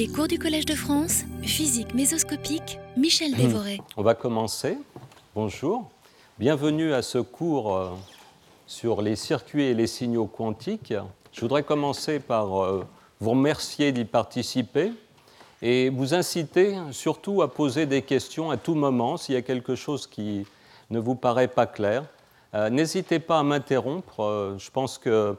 Les cours du Collège de France, physique mésoscopique, Michel Dévoré. On va commencer. Bonjour. Bienvenue à ce cours euh, sur les circuits et les signaux quantiques. Je voudrais commencer par euh, vous remercier d'y participer et vous inciter surtout à poser des questions à tout moment s'il y a quelque chose qui ne vous paraît pas clair. Euh, n'hésitez pas à m'interrompre. je pense que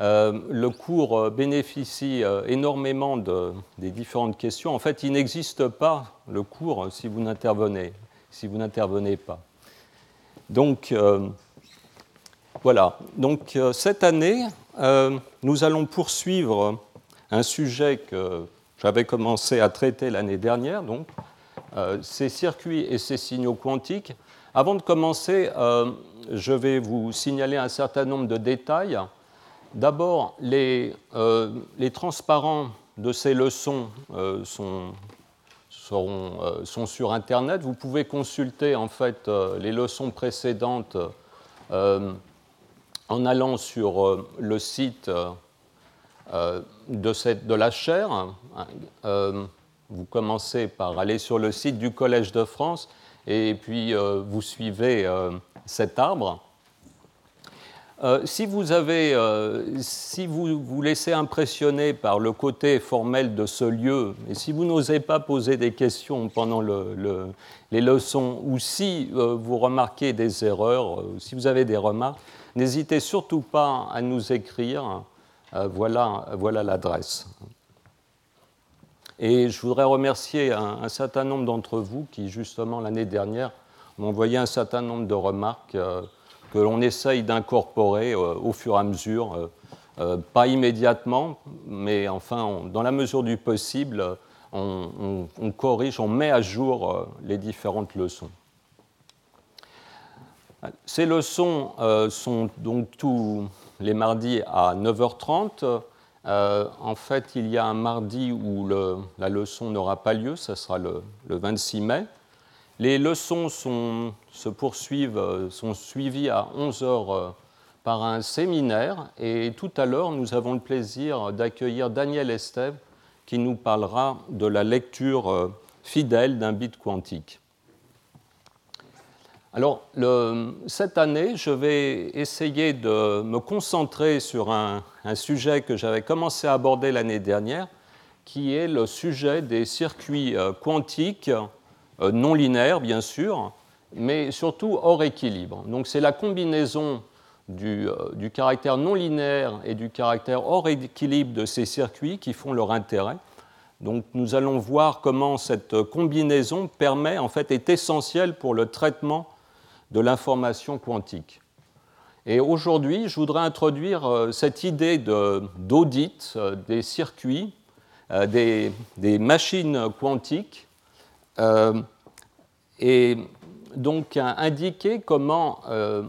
euh, le cours euh, bénéficie euh, énormément des différentes questions. En fait, il n'existe pas le cours si vous n'intervenez, si vous n'intervenez pas. Donc, voilà. Donc, cette année, nous allons poursuivre un sujet que j'avais commencé à traiter l'année dernière, donc ces circuits et ces signaux quantiques. Avant de commencer, je vais vous signaler un certain nombre de détails D'abord, les, euh, les, transparents de ces leçons euh, sont, euh, sont, sur Internet. Vous pouvez consulter en fait les leçons précédentes en allant sur le site de, de, la chaire. vous commencez par aller sur le site du Collège de France et puis vous suivez cet arbre. Euh, si vous avez, euh, si vous vous laissez impressionner par le côté formel de ce lieu, et si vous n'osez pas poser des questions pendant les leçons, ou si euh, vous remarquez des erreurs, si vous avez des remarques, n'hésitez surtout pas à nous écrire. voilà, voilà l'adresse. Et je voudrais remercier un, un certain nombre d'entre vous qui, justement, l'année dernière, m'ont envoyé un certain nombre de remarques que l'on essaye d'incorporer euh, au fur et à mesure, euh, euh, pas immédiatement, mais enfin, dans la mesure du possible, on, corrige, on met à jour les différentes leçons. Ces leçons sont donc tous les mardis à 9h30. en fait, il y a un mardi où la leçon n'aura pas lieu, ce sera le 26 mai. Les leçons se poursuivent, euh, sont suivies à 11 heures euh, par un séminaire et tout à l'heure, nous avons le plaisir d'accueillir Daniel Estève qui nous parlera de la lecture euh, fidèle d'un bit quantique. Alors, cette année, je vais essayer de me concentrer sur un sujet que j'avais commencé à aborder l'année dernière, qui est le sujet des circuits quantiques non linéaire bien sûr, mais surtout hors équilibre. Donc c'est la combinaison du, euh, du, caractère non linéaire et du caractère hors équilibre de ces circuits qui font leur intérêt. Donc nous allons voir comment cette combinaison permet, en fait, est essentielle pour le traitement de l'information quantique. Et aujourd'hui, je voudrais introduire euh, cette idée d'audit des circuits, des, machines quantiques euh, et donc indiquer comment euh,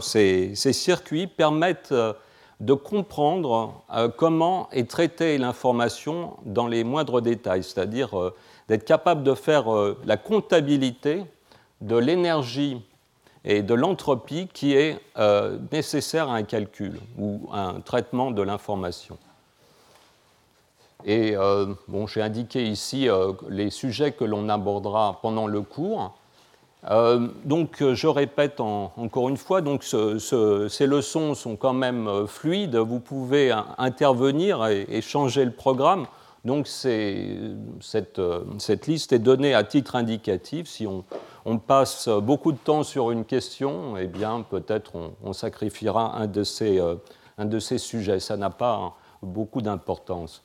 ces, circuits permettent euh, de comprendre comment est traitée l'information dans les moindres détails, c'est-à-dire d'être capable de faire la comptabilité de l'énergie et de l'entropie qui est nécessaire à un calcul ou à un traitement de l'information. Et euh, bon, j'ai indiqué ici euh, les sujets que l'on abordera pendant le cours. Euh, donc, je répète encore une fois, donc ces leçons sont quand même fluides. Vous pouvez intervenir et, changer le programme. Donc, cette, liste est donnée à titre indicatif. Si on, on, passe beaucoup de temps sur une question, eh bien, peut-être on, on, sacrifiera un de, ces, un de ces sujets. Ça n'a pas beaucoup d'importance.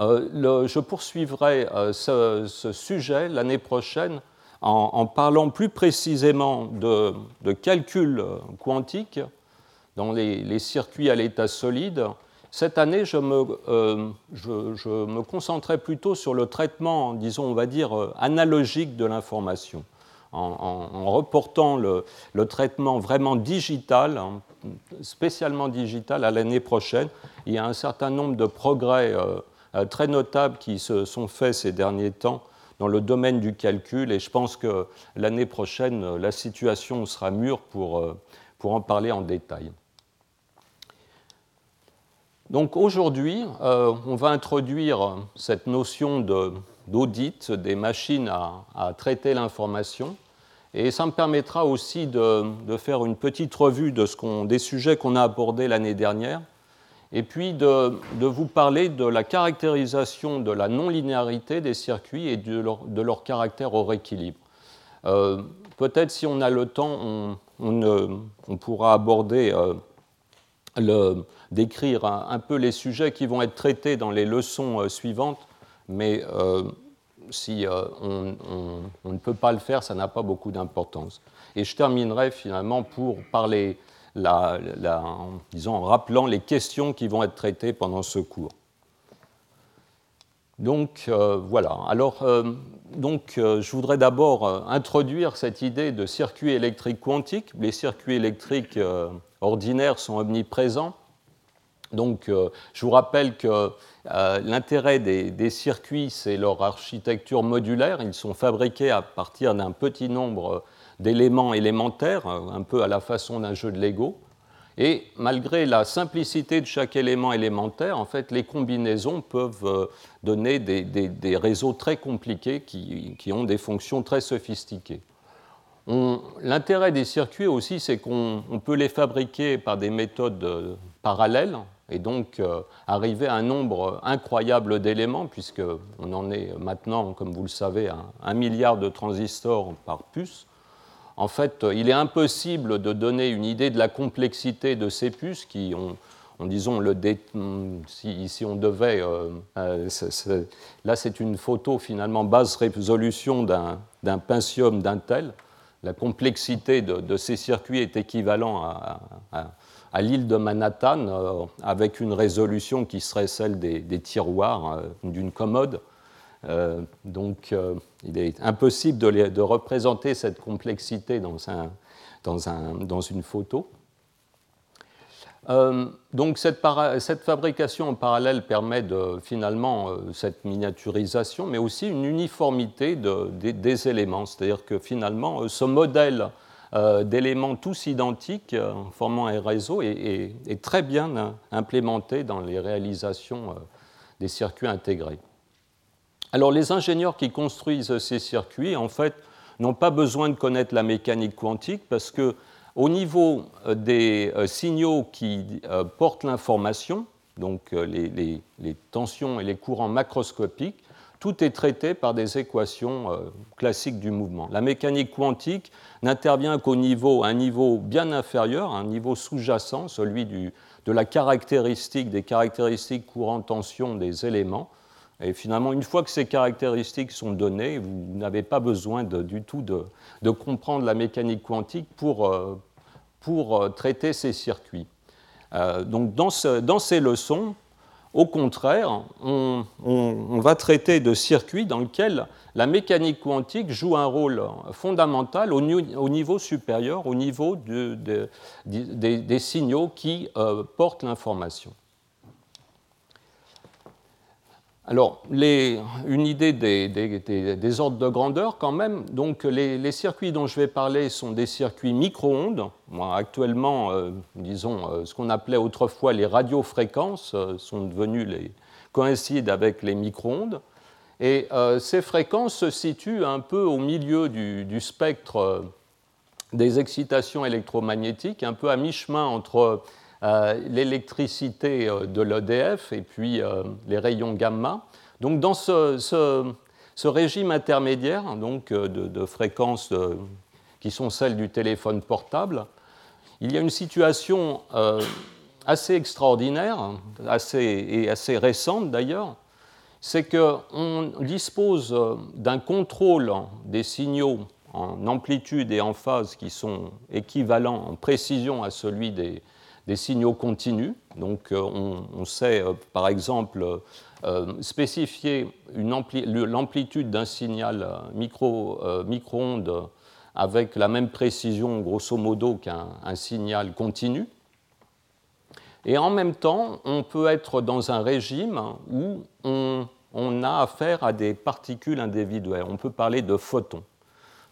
Euh, je poursuivrai euh, ce, sujet l'année prochaine en, parlant plus précisément de, calcul quantique dans les, circuits à l'état solide. Cette année, je me, euh, plutôt sur le traitement, disons, on va dire, analogique de l'information, en, reportant le, traitement vraiment digital, hein, spécialement digital, à l'année prochaine. Il y a un certain nombre de progrès euh, très notables qui se sont faits ces derniers temps dans le domaine du calcul et je pense que l'année prochaine, la situation sera mûre pour, euh, pour en parler en détail. Donc aujourd'hui, on va introduire cette notion d'audit des machines à, traiter l'information. Et ça me permettra aussi de, faire une petite revue des sujets qu'on a abordés l'année dernière et puis de, vous parler de la caractérisation de la non-linéarité des circuits et de leur, caractère au rééquilibre. Euh, peut-être si on a le temps, on, pourra aborder, euh, décrire un, peu les sujets qui vont être traités dans les leçons euh, suivantes, mais si on, ne peut pas le faire, ça n'a pas beaucoup d'importance. Et je terminerai finalement pour parler la, disons, en rappelant les questions qui vont être traitées pendant ce cours. Donc euh, voilà. Alors, euh, donc, euh, je voudrais d'abord introduire cette idée de circuit électrique quantique. Les circuits électriques ordinaires sont omniprésents. Donc, je vous rappelle que l'intérêt des, des, circuits, c'est leur architecture modulaire. Ils sont fabriqués à partir d'un petit nombre d'éléments élémentaires, un peu à la façon d'un jeu de Lego. Et malgré la simplicité de chaque élément élémentaire, en fait, les combinaisons peuvent euh, donner des, réseaux très compliqués qui, ont des fonctions très sophistiquées. L'intérêt des circuits aussi, c'est qu'on peut les fabriquer par des méthodes euh, parallèles et donc euh, arriver à un nombre incroyable d'éléments, puisqu'on en est maintenant, comme vous le savez, à un milliard de transistors par puce en fait, il est impossible de donner une idée de la complexité de ces puces qui ont, disons, le si, on devait. Euh, euh, là, c'est une photo finalement basse résolution d'un Pentium d'Intel. La complexité de, ces circuits est équivalente à, l'île de Manhattan, euh, avec une résolution qui serait celle des tiroirs d'une commode. Euh, donc, euh, il est impossible de, représenter cette complexité dans, une photo. Euh, donc, cette, fabrication en parallèle permet finalement cette miniaturisation, mais aussi une uniformité des éléments. C'est-à-dire que finalement, ce modèle d'éléments tous identiques formant un réseau est très bien implémenté dans les réalisations des circuits intégrés. Alors les ingénieurs qui construisent ces circuits, en fait, n'ont pas besoin de connaître la mécanique quantique parce que au niveau euh, des euh, signaux qui euh, portent l'information, donc les, tensions et les courants macroscopiques, tout est traité par des équations classiques du mouvement. La mécanique quantique n'intervient qu'au niveau, un niveau bien inférieur, un niveau sous-jacent, celui de la caractéristique, des caractéristiques courant-tension des éléments, et finalement, une fois que ces caractéristiques sont données, vous n'avez pas besoin du tout de, comprendre la mécanique quantique pour, euh, pour euh, traiter ces circuits. Euh, donc dans, ces leçons, au contraire, on, va traiter de circuits dans lesquels la mécanique quantique joue un rôle fondamental au, au niveau supérieur, au niveau de, des, des, signaux qui portent l'information. Alors, une idée des, ordres de grandeur quand même. Donc, les, circuits dont je vais parler sont des circuits micro-ondes. actuellement, euh, disons, euh, ce qu'on appelait autrefois les radiofréquences euh, sont devenues les, coïncident avec les micro-ondes. Et ces fréquences se situent un peu au milieu du spectre des excitations électromagnétiques, un peu à mi-chemin entre euh, l'électricité euh, de l'EDF et puis euh, les rayons gamma. Donc dans ce, régime intermédiaire donc, de, fréquences qui sont celles du téléphone portable, il y a une situation assez extraordinaire assez, et assez récente d'ailleurs, c'est qu'on dispose d'un contrôle des signaux en amplitude et en phase qui sont équivalents en précision à celui des, des signaux continus. Donc euh, on, sait euh, par exemple euh, spécifier l'amplitude d'un signal micro-ondes avec la même précision grosso modo qu'un signal continu. Et en même temps, on peut être dans un régime où on, a affaire à des particules individuelles. On peut parler de photons.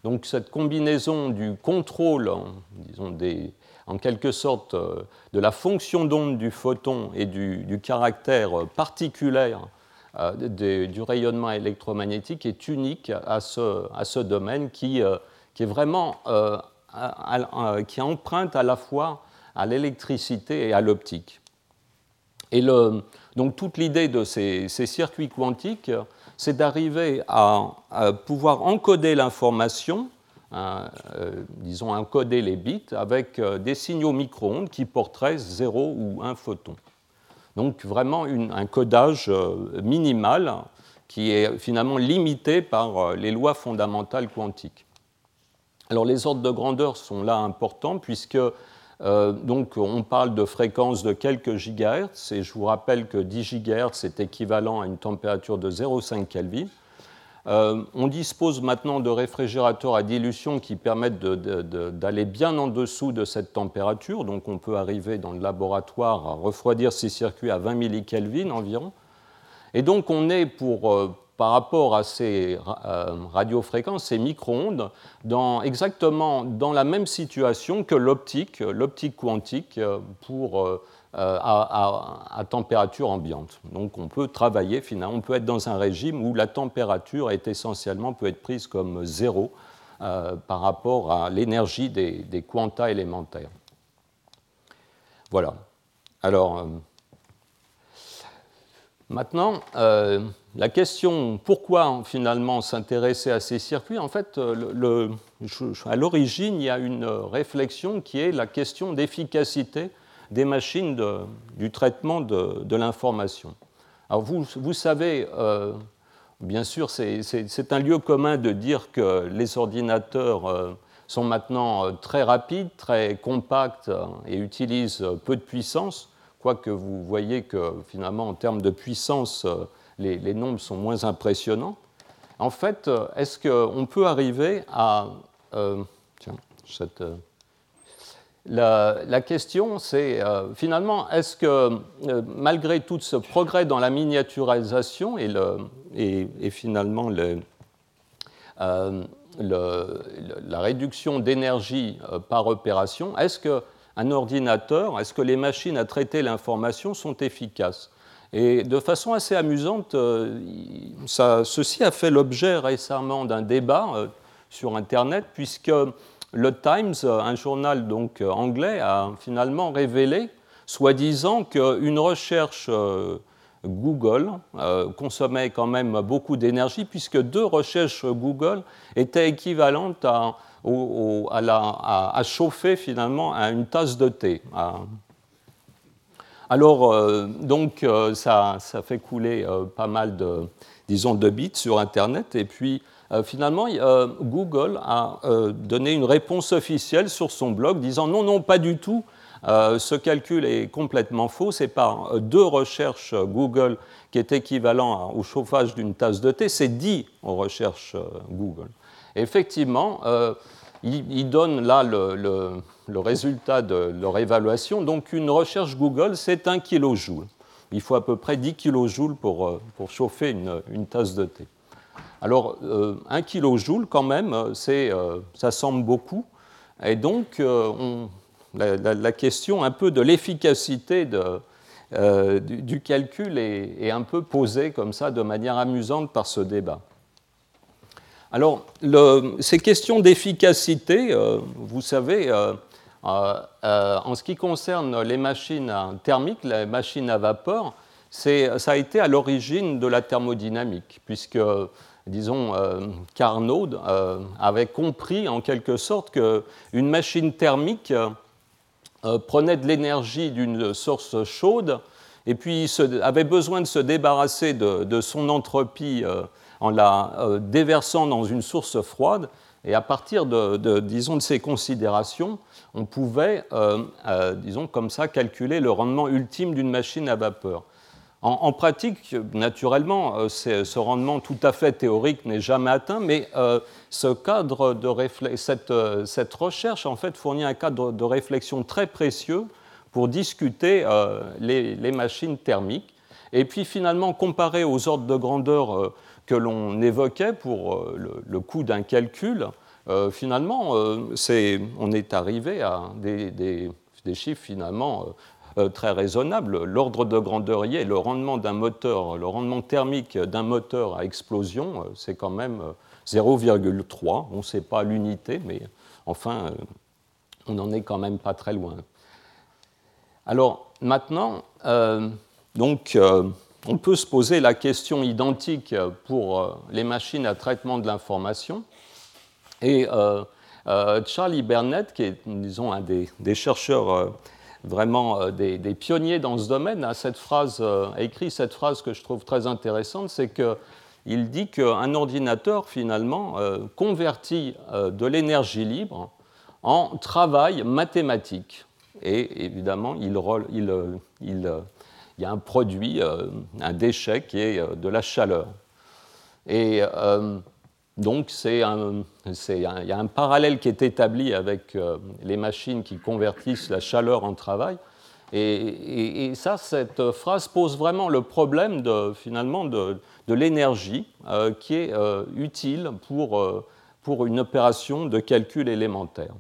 Donc cette combinaison du contrôle, disons, en quelque sorte, de la fonction d'onde du photon et du, caractère particulier du rayonnement électromagnétique est unique à ce, domaine qui, qui est vraiment qui emprunte à la fois à l'électricité et à l'optique. Et donc toute l'idée de ces, circuits quantiques, c'est d'arriver à, pouvoir encoder l'information, hein, euh, disons encoder les bits, avec euh, des signaux micro-ondes qui porteraient 0 ou 1 photon. Donc vraiment un codage euh, minimal qui est finalement limité par les lois fondamentales quantiques. Alors les ordres de grandeur sont là importants puisque euh, donc on parle de fréquences de quelques gigahertz et je vous rappelle que 10 gigahertz est équivalent à une température de 0,5 Kelvin. Euh, on dispose maintenant de réfrigérateurs à dilution qui permettent d'aller bien en dessous de cette température. Donc on peut arriver dans le laboratoire à refroidir ces circuits à 20 millikelvin environ. Et donc on est pour, euh, par rapport à ces euh, radiofréquences, ces micro-ondes, exactement dans la même situation que l'optique, l'optique quantique pour, euh, à, température ambiante. Donc on peut travailler finalement, on peut être dans un régime où la température est essentiellement peut être prise comme zéro par rapport à l'énergie des, des quanta élémentaires. Voilà. Alors, Maintenant, euh, la question pourquoi finalement s'intéresser à ces circuits, en fait, euh, à l'origine, il y a une réflexion qui est la question d'efficacité des machines du traitement de, l'information. Alors vous, vous savez, euh, bien sûr, c'est un lieu commun de dire que les ordinateurs sont maintenant très rapides, très compacts et utilisent peu de puissance quoique vous voyez que finalement en termes de puissance, euh, les, nombres sont moins impressionnants. En fait, euh, est-ce qu'on peut arriver à... Euh, tiens, cette, la, question, c'est finalement, est-ce que malgré tout ce progrès dans la miniaturisation et, le, et, finalement le, la réduction d'énergie par opération, est-ce que un ordinateur, est-ce que les machines à traiter l'information sont efficaces? Et de façon assez amusante, euh, ceci a fait l'objet récemment d'un débat euh, sur Internet, puisque le Times, un journal donc euh, anglais, a finalement révélé, soi-disant, qu'une recherche Google consommait quand même beaucoup d'énergie, puisque deux recherches Google étaient équivalentes à à, chauffer finalement à une tasse de thé. Alors, euh, donc, euh, ça, ça, fait couler euh, pas mal de, disons, de bits sur Internet. Et puis, finalement, Google a donné une réponse officielle sur son blog disant non, non, pas du tout. ce calcul est complètement faux. C'est par deux recherches Google qui est équivalent au chauffage d'une tasse de thé. C'est dit aux recherches Google. effectivement, ils, donnent là le, résultat de leur évaluation. Donc une recherche Google, c'est 1 kJ. Il faut à peu près 10 kJ pour, euh, pour chauffer une, tasse de thé. Alors 1 euh, kJ quand même, euh, ça semble beaucoup. Et donc la, question un peu de l'efficacité du, calcul est, un peu posée comme ça de manière amusante par ce débat. Alors, ces questions d'efficacité, euh, vous savez, euh, euh, en ce qui concerne les machines thermiques, les machines à vapeur, ça a été à l'origine de la thermodynamique, puisque, disons, Carnot avait compris en quelque sorte qu'une machine thermique prenait de l'énergie d'une source chaude et puis avait besoin de se débarrasser de, son entropie en la euh, déversant dans une source froide. Et à partir de, ces considérations, on pouvait, euh, euh, calculer le rendement ultime d'une machine à vapeur. En, pratique, naturellement, ce rendement tout à fait théorique n'est jamais atteint, mais ce cadre de cette, cette, recherche en fait, fournit un cadre de réflexion très précieux pour discuter les, machines thermiques. Et puis finalement, comparé aux ordres de grandeur que l'on évoquait pour euh, le, coût d'un calcul, finalement, on est arrivé à des, chiffres finalement très raisonnables. L'ordre de grandeur y est, le rendement d'un moteur, le rendement thermique d'un moteur à explosion, c'est quand même 0,3. On ne sait pas l'unité, mais enfin, on n'en est quand même pas très loin. Alors maintenant, euh, donc, euh, on peut se poser la question identique pour euh, les machines à traitement de l'information. Et Charlie Bernett, qui est, disons, un des, chercheurs vraiment des, pionniers dans ce domaine, a, cette phrase, a écrit cette phrase que je trouve très intéressante, c'est qu'il dit qu'un ordinateur, finalement, convertit de l'énergie libre en travail mathématique. Et évidemment, il, y a un produit, euh, un déchet qui est euh, de la chaleur. Et euh, donc, il y a un parallèle qui est établi avec les machines qui convertissent la chaleur en travail. Et, ça, cette phrase pose vraiment le problème de, finalement de, l'énergie qui est utile pour une opération de calcul élémentaire.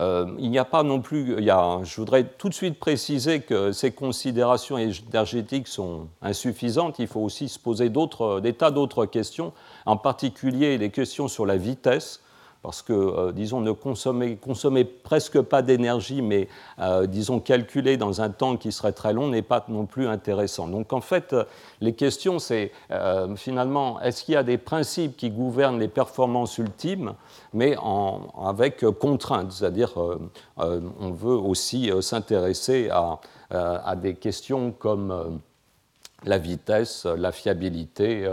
Euh, il n'y a pas non plus, je voudrais tout de suite préciser que ces considérations énergétiques sont insuffisantes. Il faut aussi se poser des tas d'autres questions, en particulier les questions sur la vitesse parce que, euh, disons, ne consommer, presque pas d'énergie, mais, euh, disons, calculer dans un temps qui serait très long n'est pas non plus intéressant. Donc, en fait, les questions, c'est euh, finalement, est-ce qu'il y a des principes qui gouvernent les performances ultimes, mais avec contraintes, c'est-à-dire, on veut aussi s'intéresser à, des questions comme la vitesse, la fiabilité,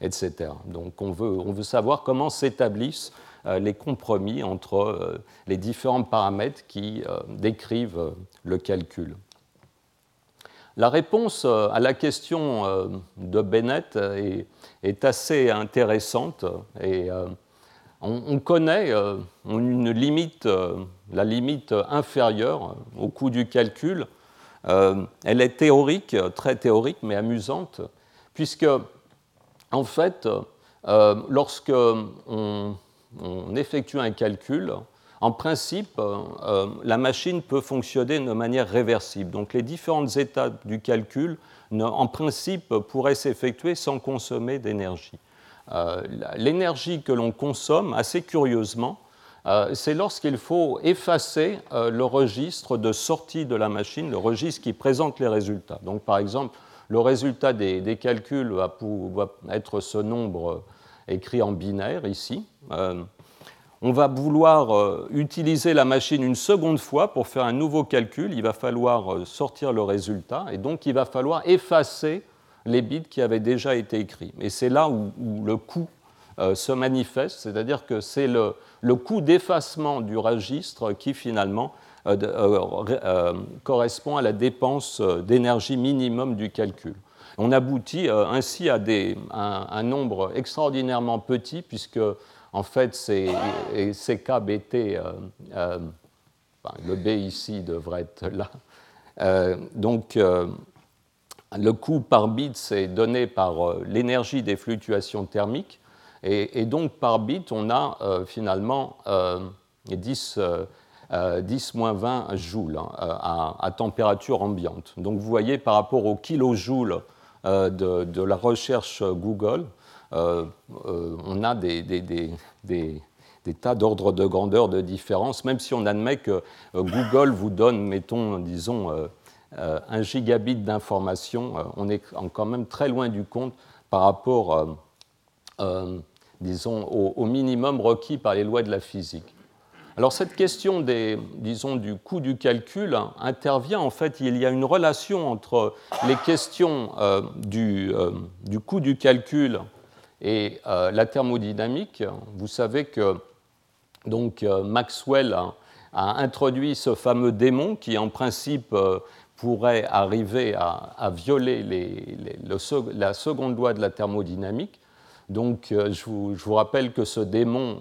etc. Donc, on veut, savoir comment s'établissent euh, les compromis entre euh, les différents paramètres qui euh, décrivent le calcul. La réponse à la question de Bennett est, assez intéressante et on, connaît une limite, la limite inférieure au coût du calcul. Elle est théorique, très théorique, mais amusante, puisque en fait, lorsque on, on effectue un calcul, en principe, euh, la machine peut fonctionner de manière réversible. Donc les différentes étapes du calcul, en principe, pourraient s'effectuer sans consommer d'énergie. Euh, l'énergie que l'on consomme, assez curieusement, euh, c'est lorsqu'il faut effacer le registre de sortie de la machine, le registre qui présente les résultats. Donc par exemple, le résultat des, calculs va, être ce nombre écrit en binaire ici. Euh, on va vouloir euh, utiliser la machine une seconde fois pour faire un nouveau calcul. Il va falloir euh, sortir le résultat et donc il va falloir effacer les bits qui avaient déjà été écrits. Et c'est là où, le coût se manifeste, c'est-à-dire que c'est le, le, coût d'effacement du registre qui finalement correspond à la dépense d'énergie minimum du calcul. On aboutit euh, ainsi à un, nombre extraordinairement petit, puisque en fait, c'est CKBT, euh, euh, le B ici devrait être là. donc, le coût par bit, c'est donné par l'énergie des fluctuations thermiques. Et, donc, par bit, on a finalement 10, 20 joules hein, à, à, température ambiante. Donc, vous voyez, par rapport au kilojoule euh, de, la recherche Google, euh, euh, on a des, tas d'ordres de grandeur de différence, même si on admet que Google vous donne, mettons, disons, un gigabit d'information, on est quand même très loin du compte par rapport, disons, au, minimum requis par les lois de la physique. Alors cette question des, disons, du coût du calcul intervient en fait, il y a une relation entre les questions euh, euh, du, coût du calcul et euh, la thermodynamique. Vous savez que donc, Maxwell a, introduit ce fameux démon qui en principe pourrait arriver à, violer la seconde loi de la thermodynamique. Donc je vous, rappelle que ce démon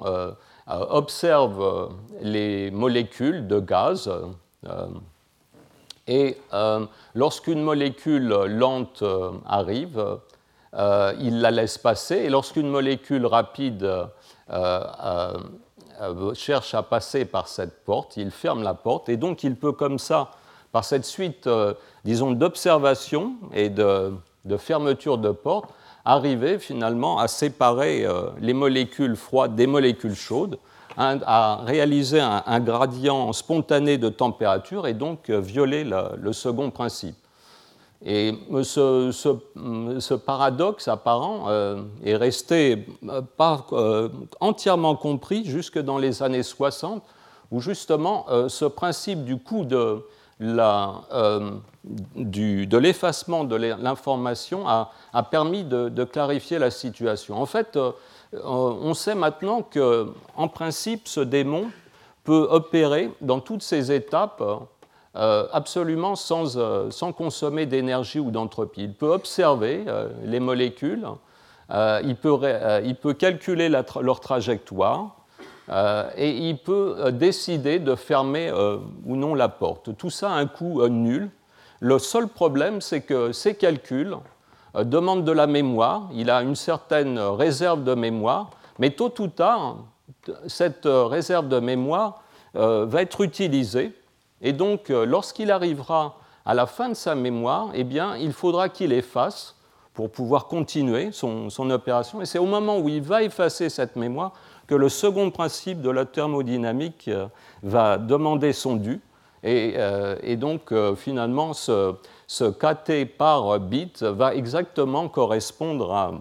observe euh, les molécules de gaz euh, et lorsqu'une molécule lente arrive, il la laisse passer et lorsqu'une molécule rapide cherche à passer par cette porte, il ferme la porte, et donc il peut comme ça, par cette suite, disons, d'observation et de, de, fermeture de porte, arriver finalement à séparer les molécules froides des molécules chaudes, à réaliser un, gradient spontané de température et donc violer le second principe. Et ce, paradoxe apparent euh, est resté euh, euh, entièrement compris jusque dans les années 60, où justement ce principe du coût de l'effacement de l'information a, permis de, clarifier la situation. En fait, on sait maintenant qu'en principe, ce démon peut opérer dans toutes ces étapes euh, absolument euh, sans, consommer d'énergie ou d'entropie. Il peut observer euh, les molécules, il peut, calculer leur trajectoire et il peut décider de fermer ou non la porte. Tout ça a un coût nul. Le seul problème, c'est que ces calculs demandent de la mémoire. Il a une certaine réserve de mémoire, mais tôt ou tard, cette réserve de mémoire va être utilisée et donc, euh, lorsqu'il arrivera à la fin de sa mémoire, eh bien, il faudra qu'il efface pour pouvoir continuer son, opération. Et c'est au moment où il va effacer cette mémoire que le second principe de la thermodynamique euh, va demander son dû. Et, euh, donc, finalement, ce, KT par bit va exactement correspondre à,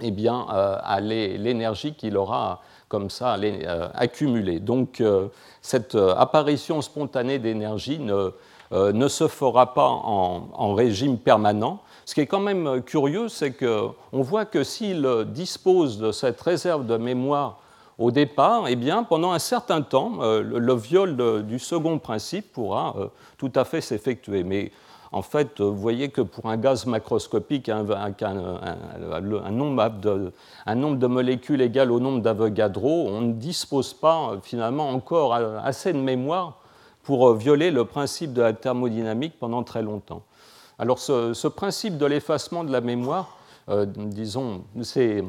eh bien, à l'énergie qu'il aura comme ça euh, accumuler. Donc euh, cette euh, apparition spontanée d'énergie ne, ne, se fera pas en, régime permanent. Ce qui est quand même curieux, c'est qu'on voit que s'il dispose de cette réserve de mémoire au départ, eh bien, pendant un certain temps, le, viol du second principe pourra tout à fait s'effectuer. Mais en fait, vous voyez que pour un gaz macroscopique, un, nombre, de, molécules égal au nombre d'Avogadro, on ne dispose pas finalement encore assez de mémoire pour violer le principe de la thermodynamique pendant très longtemps. Alors ce, principe de l'effacement de la mémoire, euh, disons, c'est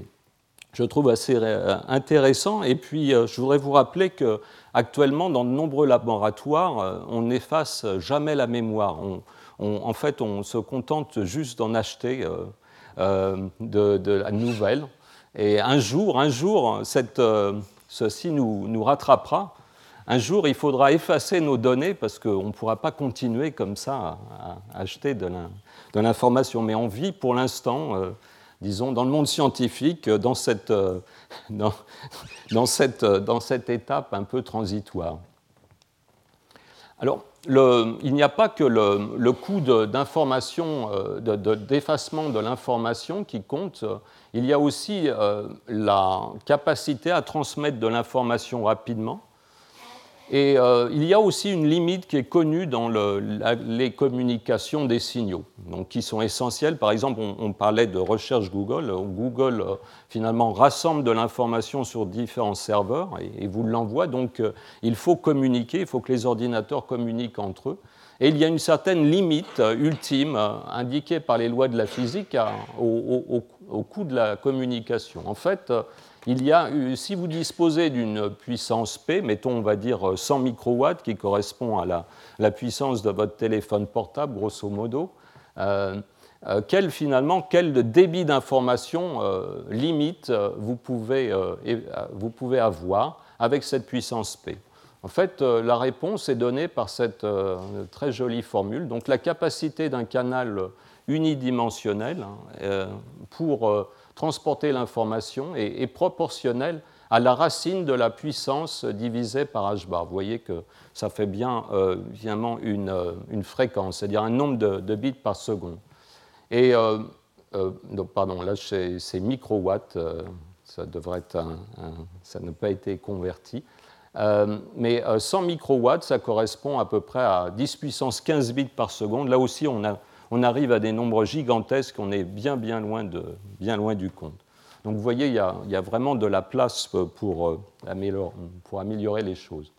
je trouve assez intéressant. Et puis, euh, je voudrais vous rappeler qu'actuellement, dans de nombreux laboratoires, euh, on n'efface jamais la mémoire en fait, on se contente juste d'en acheter euh, euh, de, la nouvelle. Et un jour, un jour, euh, ceci nous, rattrapera. Un jour, il faudra effacer nos données parce qu'on ne pourra pas continuer comme ça à, acheter de l'information. Mais on vit pour l'instant, disons, dans le monde scientifique, dans cette, dans cette étape un peu transitoire. Alors, il n'y a pas que le, coût d'information, euh, d'effacement de, l'information qui compte, il y a aussi euh, la capacité à transmettre de l'information rapidement. Et euh, il y a aussi une limite qui est connue dans les communications des signaux, donc qui sont essentielles. Par exemple, on, parlait de recherche Google. Google, euh, finalement, rassemble de l'information sur différents serveurs et, vous l'envoie. Donc, euh, il faut communiquer, il faut que les ordinateurs communiquent entre eux. Et il y a une certaine limite ultime indiquée par les lois de la physique au, au coût de la communication. En fait, il y a, si vous disposez d'une puissance P, mettons on va dire 100 microwatts, qui correspond à la, puissance de votre téléphone portable, grosso modo, euh, euh, quel finalement, quel débit d'information euh, limite vous pouvez, vous pouvez avoir avec cette puissance P? En fait, la réponse est donnée par cette très jolie formule. Donc la capacité d'un canal unidimensionnel hein, pour transporter l'information est, proportionnelle à la racine de la puissance divisée par h bar. Vous voyez que ça fait bien euh, une, euh, une fréquence, c'est-à-dire un nombre de, bits par seconde. Et, euh, pardon, là c'est microwatts, ça devrait être ça n'a pas été converti. mais 100 microwatts, ça correspond à peu près à 10 puissance 15 bits par seconde. Là aussi, on a on arrive à des nombres gigantesques, on est bien, bien loin, de, bien loin du compte. Donc vous voyez, il y, a, vraiment de la place pour, euh, améliorer, pour améliorer les choses.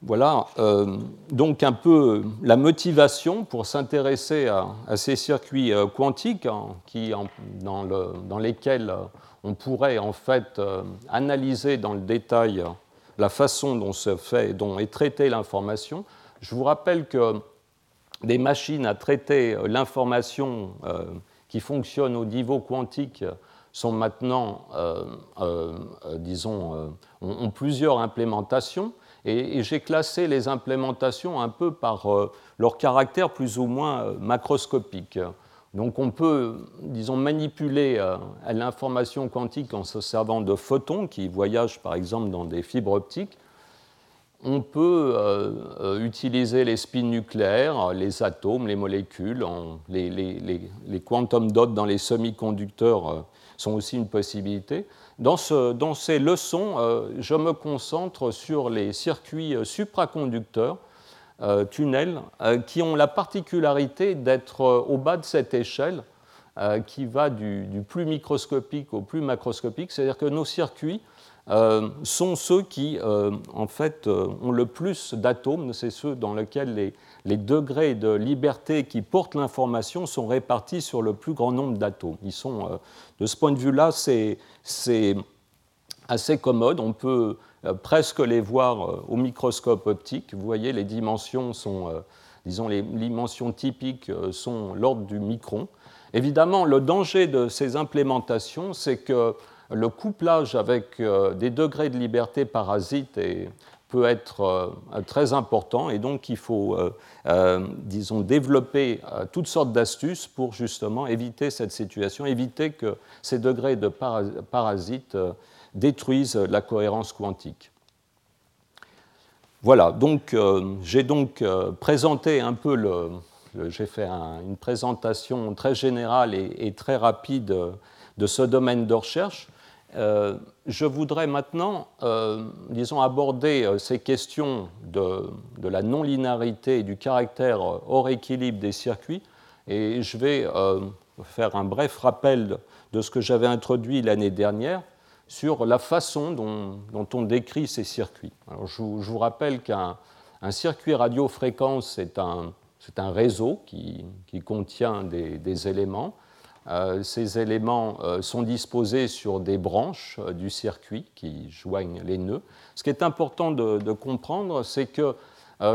voilà donc un peu la motivation pour s'intéresser à, ces circuits quantiques hein, qui, dans, dans, lesquels on pourrait en fait analyser dans le détail la façon dont, se fait, dont est traitée l'information. Je vous rappelle que des machines à traiter l'information qui fonctionnent au niveau quantique sont maintenant, euh, euh, euh, disons, ont, plusieurs implémentations. Et, j'ai classé les implémentations un peu par leur caractère plus ou moins macroscopique. Donc on peut, disons, manipuler l'information quantique en se servant de photons qui voyagent par exemple dans des fibres optiques on peut euh, euh, utiliser les spins nucléaires, les atomes, les molécules, les, quantum dots dans les semi-conducteurs euh, sont aussi une possibilité. Dans, ces leçons, je me concentre sur les circuits supraconducteurs, tunnels, qui ont la particularité d'être au bas de cette échelle qui va du, plus microscopique au plus macroscopique, c'est-à-dire que nos circuits euh, sont ceux qui, euh, en fait, euh, ont le plus d'atomes. C'est ceux dans lesquels les, les, degrés de liberté qui portent l'information sont répartis sur le plus grand nombre d'atomes. Ils sont, de ce point de vue-là, c'est assez commode. On peut presque les voir au microscope optique. Vous voyez, les dimensions sont, disons, les dimensions typiques sont l'ordre du micron. Évidemment, le danger de ces implémentations, c'est que le couplage avec euh, des degrés de liberté parasites peut être euh, très important et donc il faut, euh, disons, développer toutes sortes d'astuces pour justement éviter cette situation, éviter que ces degrés de parasites détruisent la cohérence quantique. Voilà, donc j'ai donc présenté un peu j'ai fait une présentation très générale et très rapide de ce domaine de recherche. Euh, je voudrais maintenant, euh, disons, aborder euh, ces questions de, la non-linéarité et du caractère hors équilibre des circuits, et je vais faire un bref rappel de ce que j'avais introduit l'année dernière sur la façon dont, on décrit ces circuits. Alors, je, vous rappelle qu'un circuit radiofréquence, c'est un, réseau qui, contient des, éléments ces éléments euh, sont disposés sur des branches euh, du circuit qui joignent les nœuds. Ce qui est important de, comprendre, c'est que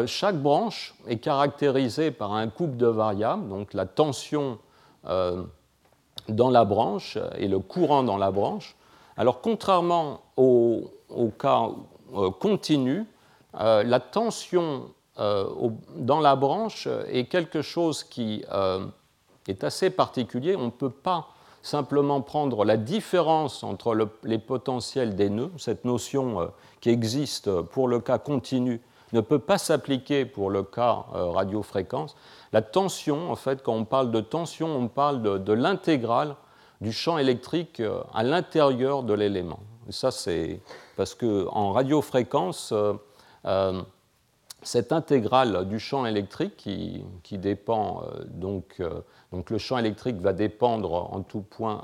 chaque branche est caractérisée par un couple de variables, donc la tension dans la branche et le courant dans la branche. Alors contrairement au, cas continu, la tension dans la branche est quelque chose qui est assez particulier. On ne peut pas simplement prendre la différence entre les potentiels des nœuds, cette notion euh, qui existe pour le cas continu ne peut pas s'appliquer pour le cas euh, radiofréquence. La tension, en fait, quand on parle de tension, on parle de, l'intégrale du champ électrique euh, à l'intérieur de l'élément. Ça, c'est parce qu'en radiofréquence, cette intégrale du champ électrique qui, dépend donc donc le champ électrique va dépendre en tout point,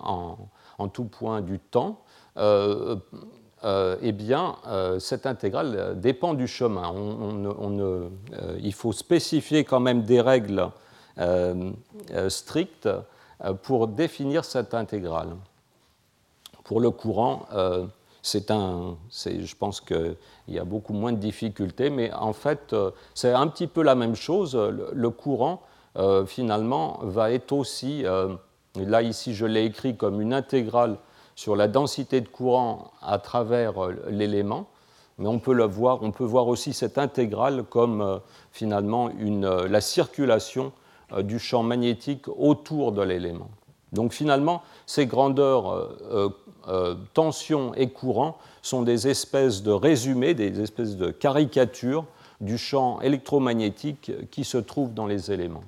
en, tout point du temps. Euh, euh, eh bien, euh, cette intégrale dépend du chemin. On, il faut spécifier quand même des règles strictes pour définir cette intégrale. Pour le courant, c'est un, je pense qu'il y a beaucoup moins de difficultés, mais en fait, c'est un petit peu la même chose. le courant euh, finalement, va être aussi, euh, là ici je l'ai écrit comme une intégrale sur la densité de courant à travers euh, l'élément, mais on peut, le voir, on peut voir aussi cette intégrale comme finalement une, la circulation du champ magnétique autour de l'élément. Donc finalement, ces grandeurs tension et courant sont des espèces de résumés, des espèces de caricatures du champ électromagnétique qui se trouve dans les éléments.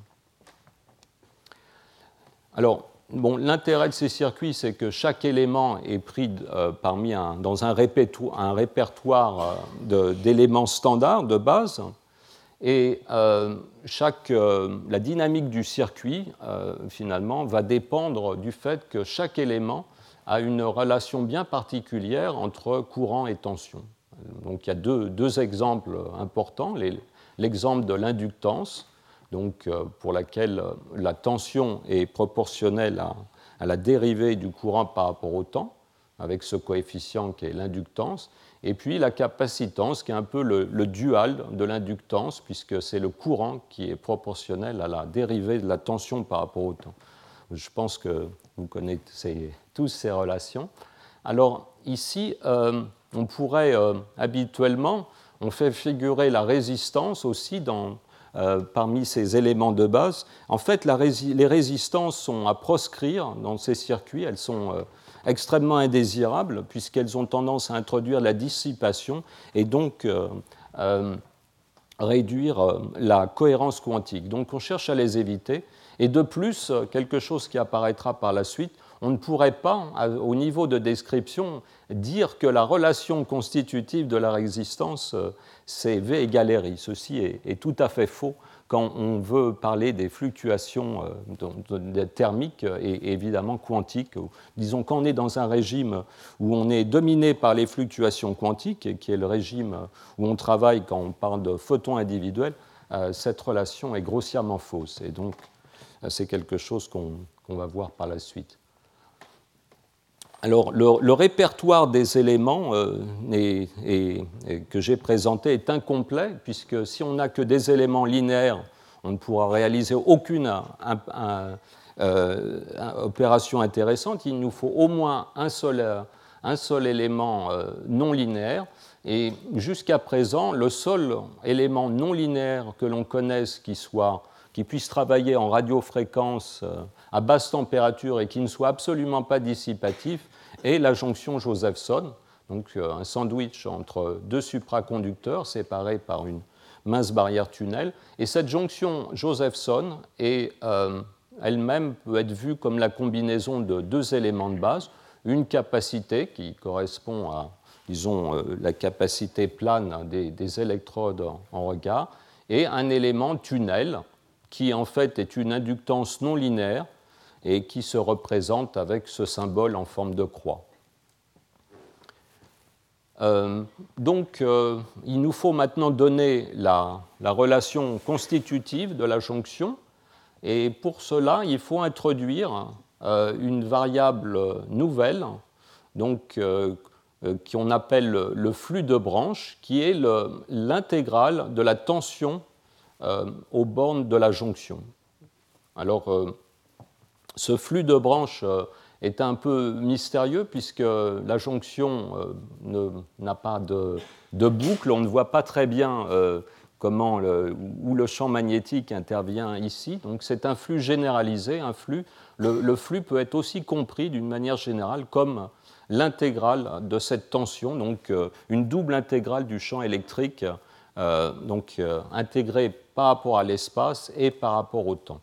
Alors, bon, l'intérêt de ces circuits, c'est que chaque élément est pris euh, parmi dans un répertoire, euh, d'éléments standards de base. Et euh, chaque, la dynamique du circuit, finalement, va dépendre du fait que chaque élément a une relation bien particulière entre courant et tension. Donc il y a deux, exemples importants. L'exemple de l'inductance, donc, pour laquelle la tension est proportionnelle à la dérivée du courant par rapport au temps, avec ce coefficient qui est l'inductance, et puis la capacitance, qui est un peu le, dual de l'inductance, puisque c'est le courant qui est proportionnel à la dérivée de la tension par rapport au temps. Je pense que vous connaissez tous ces relations. Alors ici, euh, on pourrait euh, habituellement, on fait figurer la résistance aussi dans, euh, parmi ces éléments de base. En fait, les résistances sont à proscrire dans ces circuits, elles sont extrêmement indésirables puisqu'elles ont tendance à introduire la dissipation et donc euh, euh, réduire euh, la cohérence quantique. Donc on cherche à les éviter. Et de plus, quelque chose qui apparaîtra par la suite, on ne pourrait pas, au niveau de description, dire que la relation constitutive de la résistance, c'est V égale RI. Ceci est, tout à fait faux quand on veut parler des fluctuations euh, thermiques et évidemment quantiques. Disons qu'on est dans un régime où on est dominé par les fluctuations quantiques, qui est le régime où on travaille quand on parle de photons individuels, euh, cette relation est grossièrement fausse. Et donc, euh, c'est quelque chose qu'on va voir par la suite. Alors, le, répertoire des éléments euh, que j'ai présenté est incomplet, puisque si on n'a que des éléments linéaires, on ne pourra réaliser aucune euh, opération intéressante. Il nous faut au moins un seul, seul élément euh, non linéaire. Et jusqu'à présent, le seul élément non linéaire que l'on connaisse qui, soit, qui puisse travailler en radiofréquence à basse température et qui ne soit absolument pas dissipatif est la jonction Josephson, donc euh, un sandwich entre deux supraconducteurs séparés par une mince barrière tunnel. Et cette jonction Josephson euh, elle-même peut être vue comme la combinaison de deux éléments de base, une capacité qui correspond à, disons, euh, la capacité plane des, électrodes en regard, et un élément tunnel qui en fait est une inductance non linéaire et qui se représente avec ce symbole en forme de croix. Euh, donc, euh, il nous faut maintenant donner la, relation constitutive de la jonction, et pour cela, il faut introduire euh, une variable nouvelle, donc qu'on appelle le flux de branche, qui est l'intégrale de la tension aux bornes de la jonction. Alors, ce flux de branches euh, est un peu mystérieux puisque la jonction euh, n'a pas de, boucle. On ne voit pas très bien euh, comment où le champ magnétique intervient ici. Donc c'est un flux généralisé, un flux. Le, flux peut être aussi compris d'une manière générale comme l'intégrale de cette tension, donc une double intégrale du champ électrique, donc intégrée par rapport à l'espace et par rapport au temps.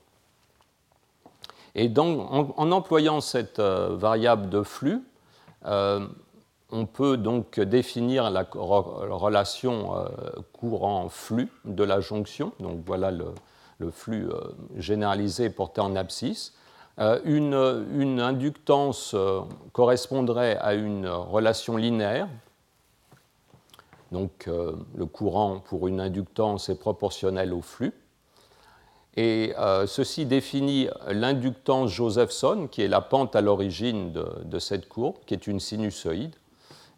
Et donc, en, employant cette euh, variable de flux, euh, on peut donc définir la relation euh, courant-flux de la jonction. Donc voilà le, flux généralisé porté en abscisse. Une, inductance correspondrait à une relation linéaire. Donc le courant pour une inductance est proportionnel au flux. Et euh, ceci définit l'inductance Josephson, qui est la pente à l'origine de, cette courbe, qui est une sinusoïde.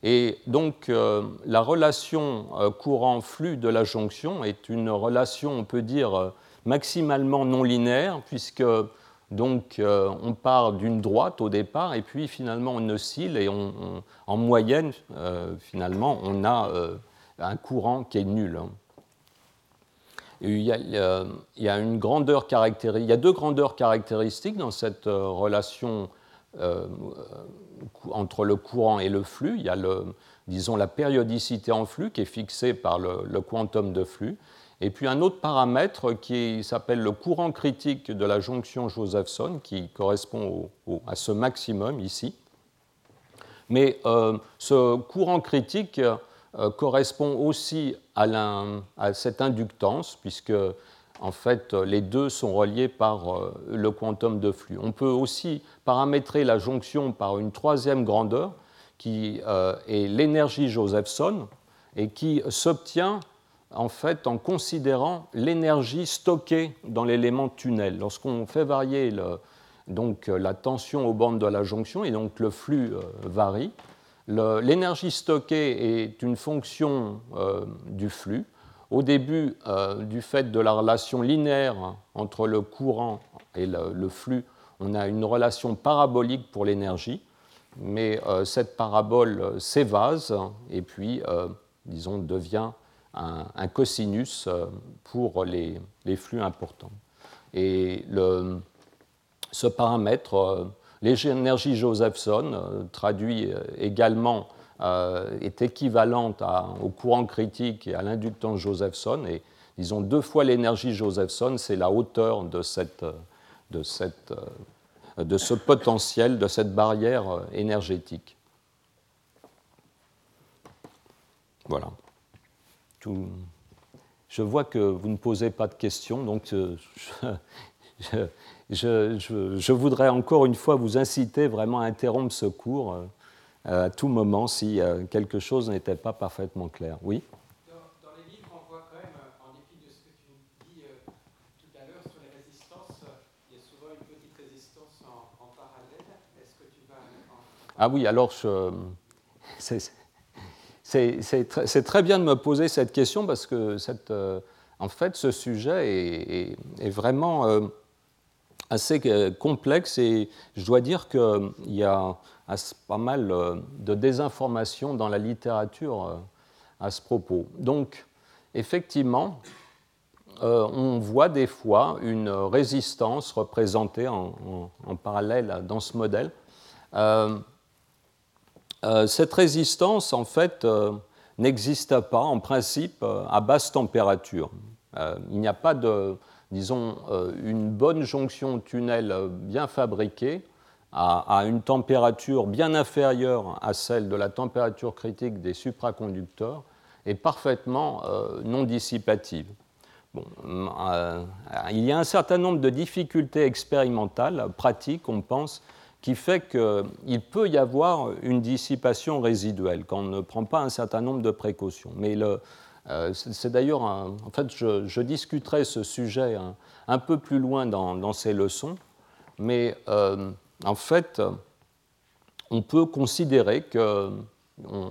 Et donc euh, la relation euh, courant-flux de la jonction est une relation, on peut dire, maximalement non linéaire, puisque donc on part d'une droite au départ, et puis finalement on oscille, et en moyenne, finalement, on a un courant qui est nul. Il y, a, deux grandeurs caractéristiques dans cette euh, relation euh, entre le courant et le flux. Il y a, disons, la périodicité en flux qui est fixée par le, quantum de flux. Et puis un autre paramètre qui s'appelle le courant critique de la jonction Josephson, qui correspond à ce maximum ici. Mais euh, ce courant critique euh, correspond aussi à, cette inductance, puisque en fait les deux sont reliés par euh, le quantum de flux. On peut aussi paramétrer la jonction par une troisième grandeur, qui est l'énergie Josephson. et qui s'obtient en fait en considérant l'énergie stockée dans l'élément tunnel. Lorsqu'on fait varier donc, la tension aux bornes de la jonction et donc le flux euh, varie, l'énergie stockée est une fonction euh, du flux. Au début, euh, du fait de la relation linéaire entre le courant et le flux, on a une relation parabolique pour l'énergie, mais cette parabole s'évase et puis, disons, devient un, cosinus euh, pour les, flux importants. Et ce paramètre, euh, l'énergie Josephson, euh, traduit également, est équivalente au courant critique et à l'inductance Josephson. Et disons deux fois l'énergie Josephson, c'est la hauteur de, cette, de, cette, de ce potentiel, de cette barrière énergétique. Voilà je vois que vous ne posez pas de questions, donc je, voudrais encore une fois vous inciter vraiment à interrompre ce cours euh, à tout moment si euh, quelque chose n'était pas parfaitement clair. Oui? Dans, les livres, on voit quand même, en dépit de ce que tu dis euh, tout à l'heure sur les résistances, il y a souvent une petite résistance en, parallèle. Est-ce que tu vas. Ah oui, alors je c'est très bien de me poser cette question parce que euh, en fait, ce sujet est, vraiment euh, assez euh, complexe et je dois dire qu'il y a pas mal de désinformation dans la littérature à ce propos. Donc, effectivement, on voit des fois une résistance représentée en, parallèle dans ce modèle. Cette résistance, en fait, euh, n'existe pas en principe euh, à basse température. il n'y a pas de, disons, une bonne jonction tunnel bien fabriquée à, une température bien inférieure à celle de la température critique des supraconducteurs et parfaitement non dissipative. il y a un certain nombre de difficultés expérimentales, pratiques, on pense, qui fait qu'il peut y avoir une dissipation résiduelle quand on ne prend pas un certain nombre de précautions. Mais euh, c'est d'ailleurs, en fait, je, discuterai ce sujet un, peu plus loin dans, ces leçons, mais euh, en fait, on peut considérer que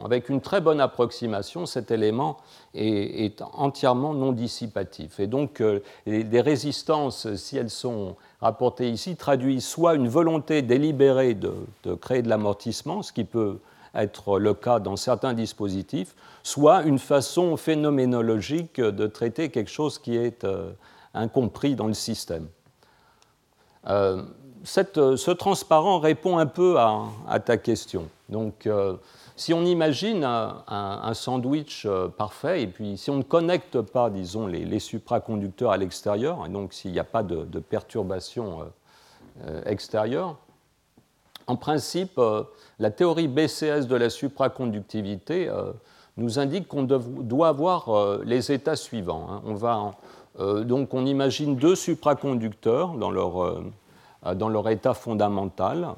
avec une très bonne approximation, cet élément est, entièrement non dissipatif. Et donc, euh, les, résistances, si elles sont rapportées ici, traduisent soit une volonté délibérée de, créer de l'amortissement, ce qui peut être le cas dans certains dispositifs, soit une façon phénoménologique de traiter quelque chose qui est euh, incompris dans le système. Euh, ce transparent répond un peu à, ta question. Donc, si on imagine un, sandwich euh, parfait, et puis si on ne connecte pas, disons, les, supraconducteurs à l'extérieur, et donc s'il n'y a pas de, perturbation euh, euh, extérieure, en principe, la théorie BCS de la supraconductivité nous indique qu'on doit avoir les états suivants. Hein. On donc on imagine deux supraconducteurs dans leur état fondamental,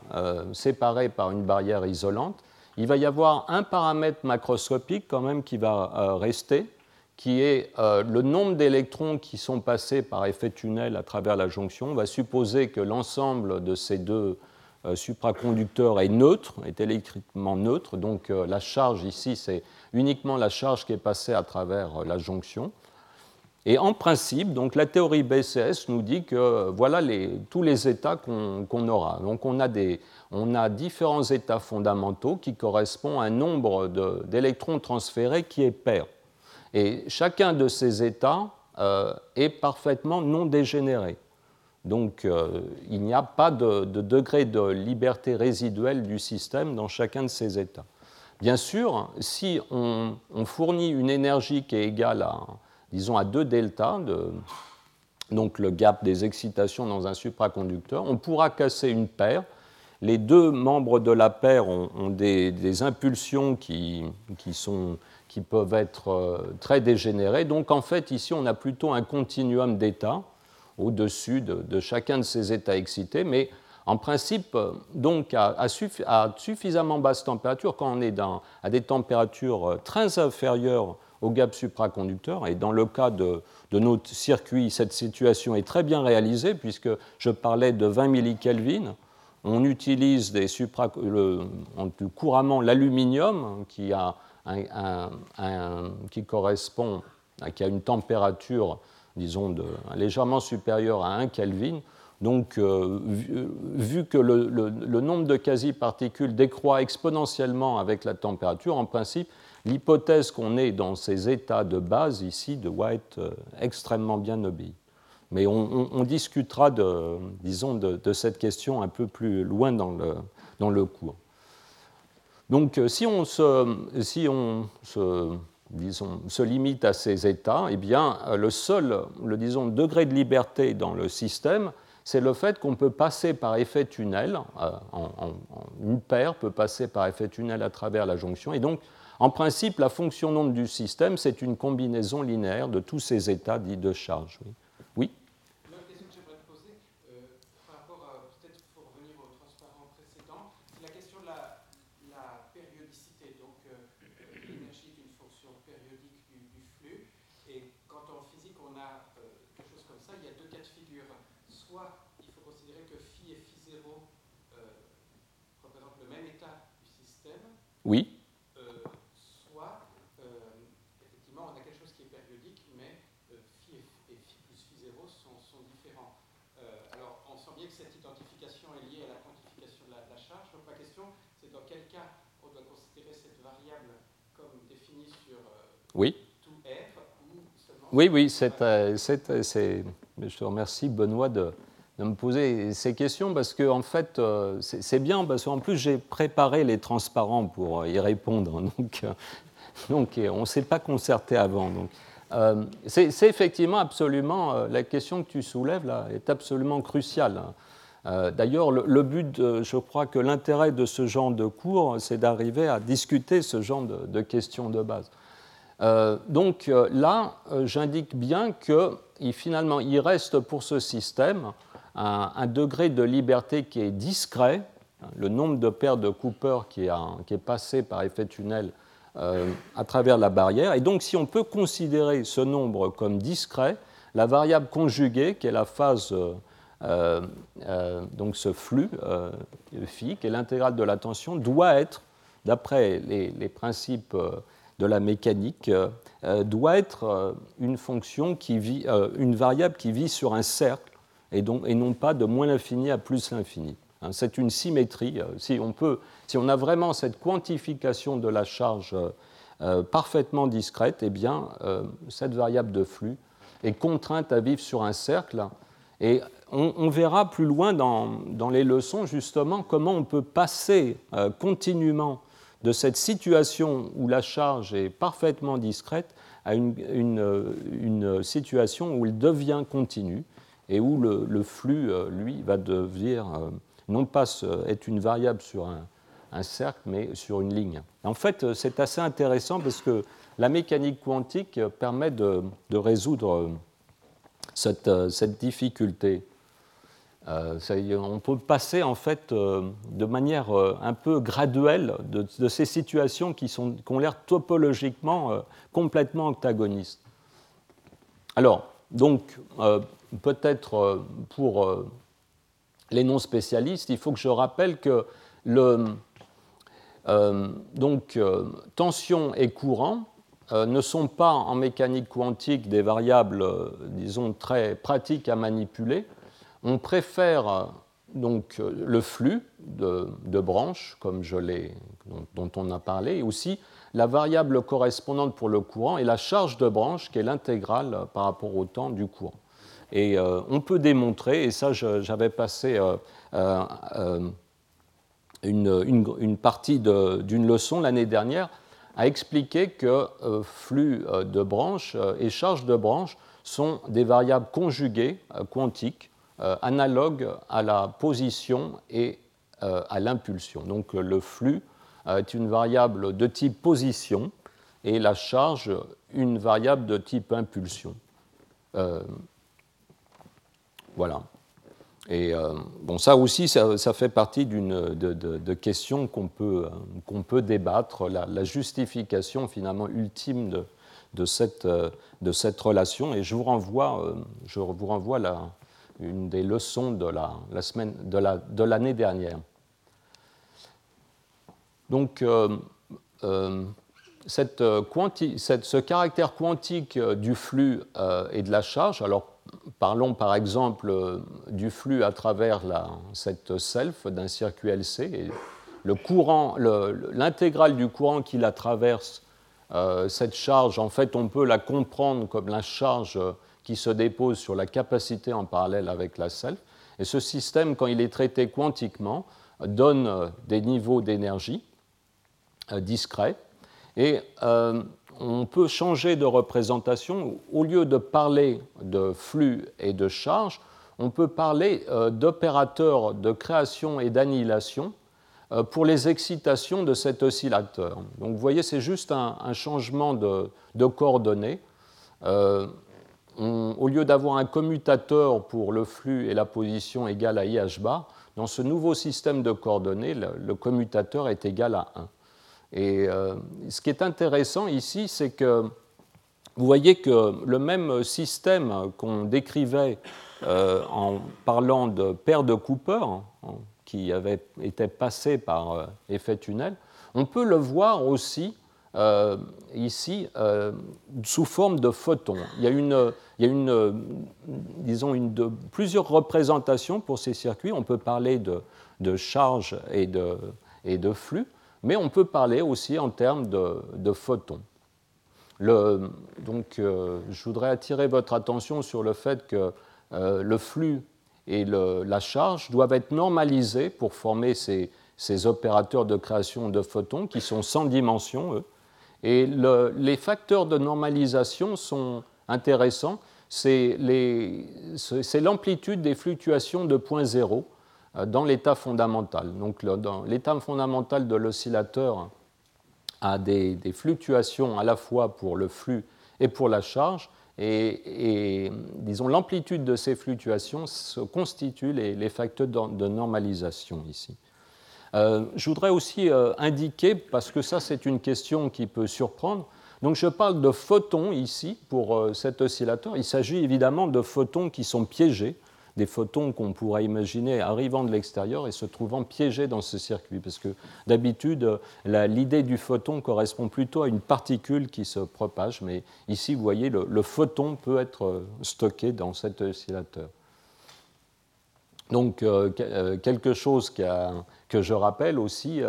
séparés par une barrière isolante il va y avoir un paramètre macroscopique quand même qui va euh, rester, qui est euh, le nombre d'électrons qui sont passés par effet tunnel à travers la jonction. On va supposer que l'ensemble de ces deux euh, supraconducteurs est neutre, est électriquement neutre. Donc la charge ici, c'est uniquement la charge qui est passée à travers la jonction. Et en principe, donc, la théorie BCS nous dit que voilà tous les états qu'on aura. Donc on a, des, on a, différents états fondamentaux qui correspondent à un nombre d'électrons transférés qui est pair. Et chacun de ces états euh, est parfaitement non dégénéré. Donc euh, il n'y a pas de, degré de liberté résiduelle du système dans chacun de ces états. Bien sûr, si on fournit une énergie qui est égale à disons à deux deltas, donc le gap des excitations dans un supraconducteur, on pourra casser une paire. Les deux membres de la paire ont, des, impulsions qui, qui, peuvent être euh, très dégénérées. Donc en fait, ici, on a plutôt un continuum d'états au-dessus de, chacun de ces états excités, mais En principe, donc, à, suffisamment basse température, quand on est à des températures très inférieures au gap supraconducteur, et dans le cas de, de notre circuit, cette situation est très bien réalisée, puisque je parlais de 20 millikelvin, on utilise couramment l'aluminium qui, a qui correspond, qui a une température, disons, légèrement supérieure à 1 Kelvin. Donc, euh, vu, que le, le, nombre de quasi-particules décroît exponentiellement avec la température, en principe, l'hypothèse qu'on est dans ces états de base ici doit être euh, extrêmement bien obéie. Mais on, discutera de, disons, de, cette question un peu plus loin dans le, dans le cours. Donc, euh, si on se, si on se, disons, se limite à ces états, eh bien, euh, le seul le, disons, degré de liberté dans le système, c'est le fait qu'on peut passer par effet tunnel, une paire peut passer par effet tunnel à travers la jonction, et donc, en principe, la fonction nombre du système, c'est une combinaison linéaire de tous ces états dits de charge. Oui. Euh, soit, euh, effectivement, on a quelque chose qui est périodique, mais euh, phi et, phi plus phi 0 sont, différents. alors, on sent bien que cette identification est liée à la quantification de la, charge. Donc, ma question, c'est dans quel cas on doit considérer cette variable comme définie sur oui. Oui, oui, c'est, je te remercie, Benoît, de, me poser ces questions parce que en fait euh, c'est bien parce qu'en plus j'ai préparé les transparents pour y répondre donc, euh, donc on ne s'est pas concerté avant donc euh, c'est effectivement absolument la question que tu soulèves là est absolument cruciale D'ailleurs, le, but, je crois que l'intérêt de ce genre de cours, c'est d'arriver à discuter ce genre de questions de base. Donc là, j'indique bien que finalement, il reste pour ce système un, degré de liberté qui est discret, le nombre de paires de Cooper qui est, passé par effet tunnel euh, à travers la barrière. Et donc, si on peut considérer ce nombre comme discret, la variable conjuguée, qui est la phase, euh, euh, donc ce flux phi, qui est l'intégrale de la tension, doit être, d'après les, principes de la mécanique, doit être une fonction qui vit, une variable qui vit sur un cercle et, donc, et non pas de moins l'infini à plus l'infini. Hein, c'est une symétrie. Euh, si on, peut, si on a vraiment cette quantification de la charge euh, euh, parfaitement discrète, eh bien, cette variable de flux est contrainte à vivre sur un cercle. Et on, verra plus loin dans, dans, les leçons justement comment on peut passer continuellement de cette situation où la charge est parfaitement discrète à une, une, situation où elle devient continue et où le, flux, euh, lui, va devenir euh, non pas être une variable sur un, cercle, mais sur une ligne. En fait, euh, c'est assez intéressant parce que la mécanique quantique permet de, résoudre cette, difficulté. On peut passer en fait de manière un peu graduelle de, ces situations qui, ont l'air topologiquement complètement antagonistes. Alors, donc, peut-être euh, pour euh, les non-spécialistes, il faut que je rappelle que euh, donc, tension et courant ne sont pas en mécanique quantique des variables, disons, très pratiques à manipuler. On préfère donc le flux de, branches, comme je dont, dont, on a parlé, et aussi la variable correspondante pour le courant et la charge de branche, qui est l'intégrale par rapport au temps du courant. Et euh, on peut démontrer, et ça j'avais passé euh, euh, une, partie d'une leçon l'année dernière à expliquer que flux de branches et charge de branches sont des variables conjuguées quantiques analogues à la position et à l'impulsion. Donc le flux est une variable de type position et la charge une variable de type impulsion. Voilà. Et bon, ça aussi, ça, fait partie d'une de, questions qu'on peut, qu'on peut débattre, la, justification finalement ultime de, de, cette, de cette relation. Et je vous renvoie, je vous renvoie la, une des leçons de la, semaine, de, la, de l'année dernière. Donc, cette, cette, ce caractère quantique du flux et de la charge, alors parlons par exemple euh, du flux à travers cette self d'un circuit LC. le courant, l'intégrale du courant qui la traverse, euh, cette charge, en fait, on peut la comprendre comme la charge qui se dépose sur la capacité en parallèle avec la self. Et ce système, quand il est traité quantiquement, donne des niveaux d'énergie euh, discrets. Et on peut changer de représentation. Au lieu de parler de flux et de charge, on peut parler euh, d'opérateurs de création et d'annihilation euh, pour les excitations de cet oscillateur. Donc vous voyez, c'est juste un, changement de, coordonnées. Au lieu d'avoir un commutateur pour le flux et la position égale à IH bar, dans ce nouveau système de coordonnées, le commutateur est égal à 1. Et euh, ce qui est intéressant ici, c'est que vous voyez que le même système qu'on décrivait euh, en parlant de paire de Cooper, hein, qui avait été passé par euh, effet tunnel, on peut le voir aussi ici sous forme de photons. Il y a, une, il y a une, disons une de, plusieurs représentations pour ces circuits. On peut parler de, de charge et de, et de flux mais on peut parler aussi en termes de, photons. donc, euh, je voudrais attirer votre attention sur le fait que euh, le flux et la charge doivent être normalisés pour former ces, opérateurs de création de photons qui sont sans dimension, eux. Et les facteurs de normalisation sont intéressants. C'est l'amplitude des fluctuations de point zéro euh, dans l'état fondamental. Donc, l'état fondamental de l'oscillateur a des, fluctuations à la fois pour le flux et pour la charge, et, disons l'amplitude de ces fluctuations constitue les, facteurs de, normalisation ici. Euh, je voudrais aussi euh, indiquer, parce que ça c'est une question qui peut surprendre, donc je parle de photons ici pour cet oscillateur. Il s'agit évidemment de photons qui sont piégés des photons qu'on pourrait imaginer arrivant de l'extérieur et se trouvant piégés dans ce circuit. Parce que d'habitude, l'idée du photon correspond plutôt à une particule qui se propage, mais ici, vous voyez, le, photon peut être euh, stocké dans cet oscillateur. Donc, euh, euh, quelque chose que je rappelle aussi,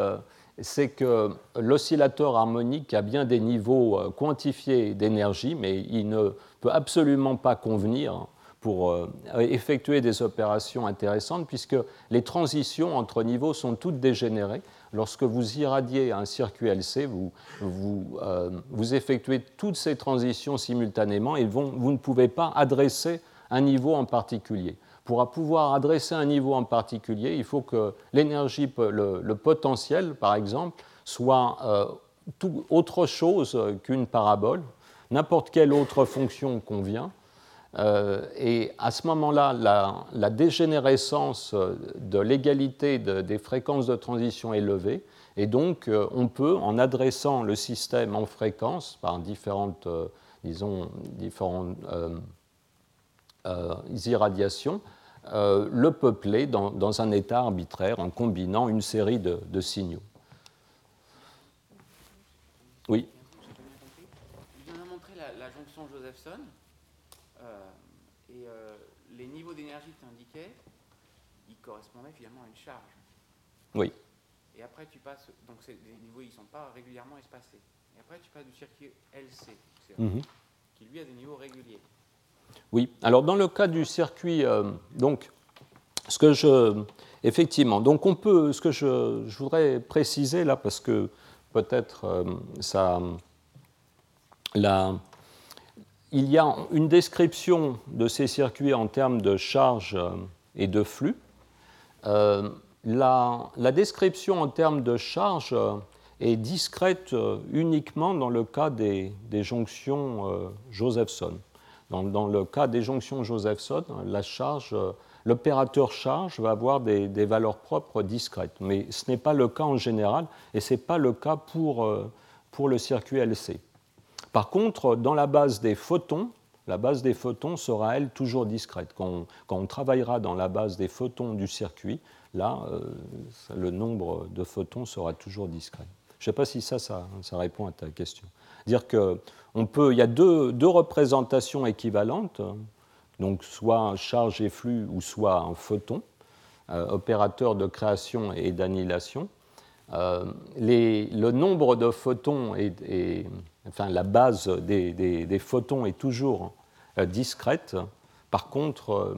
c'est que l'oscillateur harmonique a bien des niveaux quantifiés d'énergie, mais il ne peut absolument pas convenir pour euh, effectuer des opérations intéressantes, puisque les transitions entre niveaux sont toutes dégénérées. Lorsque vous irradiez un circuit LC, vous, euh, vous effectuez toutes ces transitions simultanément et vous ne pouvez pas adresser un niveau en particulier. Pour pouvoir adresser un niveau en particulier, il faut que l'énergie, le, potentiel, par exemple, soit euh, autre chose qu'une parabole. N'importe quelle autre fonction convient. Euh, et à ce moment-là, la, dégénérescence de l'égalité des fréquences de transition est levée. Et donc, euh, on peut, en adressant le système en fréquence par différentes, disons, différentes irradiations, le peupler dans, un état arbitraire en combinant une série de, signaux. Oui. Je viens de montrer la jonction Josephson les niveaux d'énergie que tu indiquais, ils correspondaient finalement à une charge. Oui. Et après, tu passes. Donc, les niveaux, ils ne sont pas régulièrement espacés. Et après, tu passes du circuit LC, mhm. qui lui a des niveaux réguliers. Oui. Alors, dans le cas du circuit. Euh, donc, ce que je. Effectivement. Donc, on peut. Ce que je, voudrais préciser là, parce que peut-être euh, ça. Il y a une description de ces circuits en termes de charge euh, et de flux. La, description en termes de charge est discrète uniquement dans le cas des, jonctions Josephson. Dans, le cas des jonctions Josephson, charge, l'opérateur charge va avoir des, valeurs propres discrètes. Mais ce n'est pas le cas en général et ce n'est pas le cas pour, euh, le circuit LC. Par contre, dans la base des photons, la base des photons sera, elle, toujours discrète. Quand on, travaillera dans la base des photons du circuit, là, euh, le nombre de photons sera toujours discret. Je ne sais pas si ça, ça, répond à ta question. Dire que peut, il y a deux, deux représentations équivalentes donc soit charge et flux ou soit un photon, euh, opérateur de création et d'annihilation. Euh, le nombre de photons et, enfin la base des, photons est toujours euh, discrète. Par contre,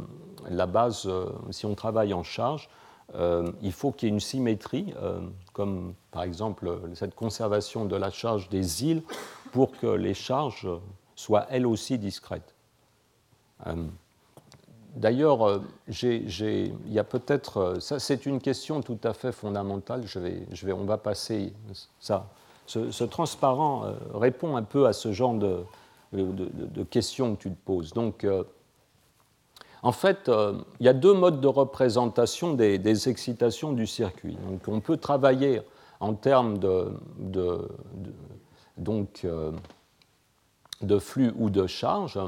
la base, si on travaille en charge, il faut qu'il y ait une symétrie, comme par exemple cette conservation de la charge des îles, pour que les charges soient elles aussi discrètes. Euh, d'ailleurs, euh, il y a peut-être, euh, c'est une question tout à fait fondamentale, je vais, on va passer ça. Ce, transparent répond un peu à ce genre de, de, questions que tu te poses. Donc, en fait, il y a deux modes de représentation des, excitations du circuit. On peut travailler en termes de, donc, de flux ou de charge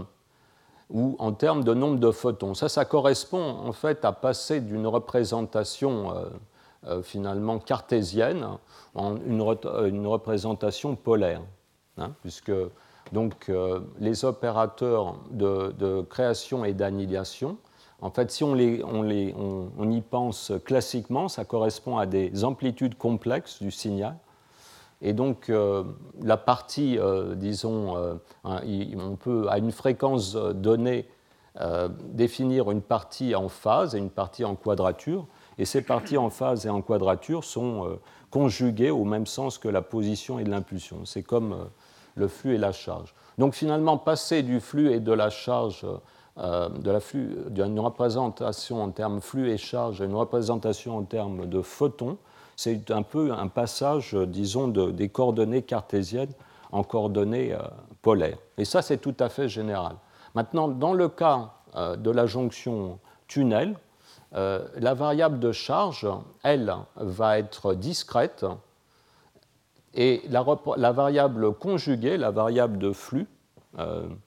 ou en termes de nombre de photons. Ça, ça correspond en fait à passer d'une représentation euh, euh, finalement cartésienne en une, euh, représentation polaire, hein, puisque donc les opérateurs de, création et d'annihilation, en fait, si on, les, on, les, on, y pense classiquement, ça correspond à des amplitudes complexes du signal et donc, euh, la partie, euh, disons, euh, on peut, à une fréquence donnée, définir une partie en phase et une partie en quadrature. Et ces parties en phase et en quadrature sont conjuguées au même sens que la position et l'impulsion. C'est comme le flux et la charge. Donc, finalement, passer du flux et de la charge d'une représentation en termes flux et charge à une représentation en termes de photons, c'est un peu un passage, disons, des coordonnées cartésiennes en coordonnées euh, polaires. Et ça, c'est tout à fait général. Maintenant, dans le cas euh, de la jonction tunnel, euh, la variable de charge, elle, va être discrète et la, variable conjuguée, la variable de flux,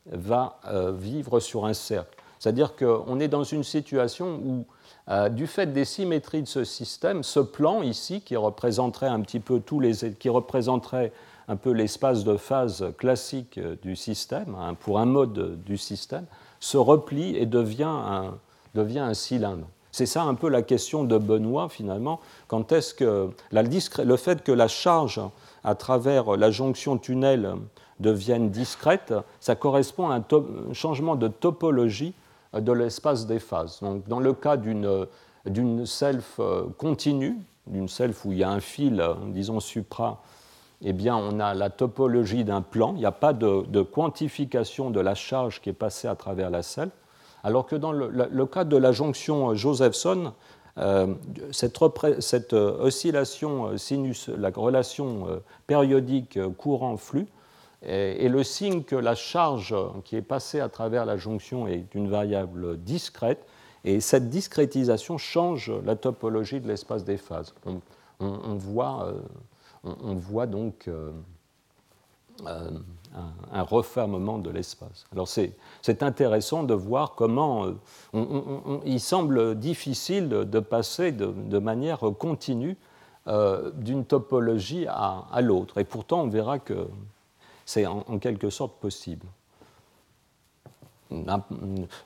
va vivre sur un cercle. C'est-à-dire qu'on est dans une situation où euh, du fait des symétries de ce système, ce plan ici, qui représenterait un petit peu tous les, qui représenterait un peu l'espace de phase classique euh, du système, hein, pour un mode du système, se replie et devient un, devient un cylindre. C'est ça un peu la question de Benoît finalement. Quand est-ce que le fait que la charge à travers la jonction tunnel devienne discrète, ça correspond à un changement de topologie de l'espace des phases. Donc, dans le cas d'une self euh, continue, d'une self où il y a un fil, disons supra, eh bien, on a la topologie d'un plan. Il n'y a pas de, quantification de la charge qui est passée à travers la self. Alors que dans le, cas de la jonction Josephson, cette, cette, oscillation sinus, la relation périodique courant-flux, et, le signe que la charge qui est passée à travers la jonction est une variable discrète, et cette discrétisation change la topologie de l'espace des phases. On, voit, on, voit, donc euh, euh, un, refermement de l'espace. Alors c'est intéressant de voir comment euh, il semble difficile de, passer de, manière continue d'une topologie à, à l'autre. Et pourtant, on verra que c'est en, quelque sorte possible.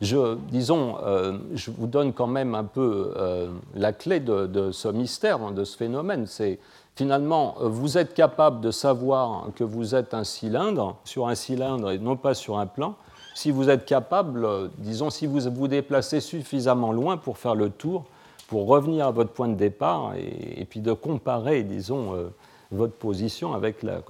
Je, disons, euh, je vous donne quand même un peu euh, la clé de, ce mystère, hein, de ce phénomène. C'est finalement, vous êtes capable de savoir que vous êtes un cylindre, sur un cylindre et non pas sur un plan, si vous êtes capable, disons, si vous vous déplacez suffisamment loin pour faire le tour, pour revenir à votre point de départ et, puis de comparer, disons, euh, votre position avec la,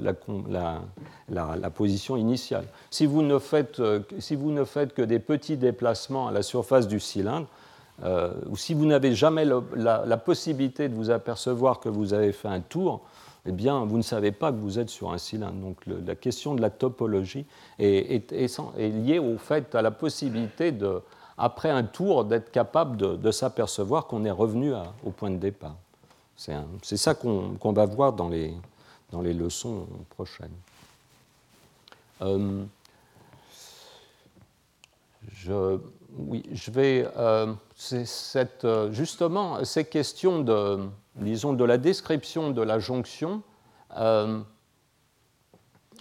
position initiale. Si vous, ne faites, euh, si vous ne faites que des petits déplacements à la surface du cylindre, euh, ou si vous n'avez jamais la, possibilité de vous apercevoir que vous avez fait un tour, eh bien, vous ne savez pas que vous êtes sur un cylindre. Donc, la question de la topologie est, liée au fait à la possibilité de, après un tour, d'être capable de, s'apercevoir qu'on est revenu au point de départ. C'est ça qu'on va voir dans les, leçons prochaines. Euh, oui, je vais. Euh, euh, justement, ces questions de, disons, de la description de la jonction,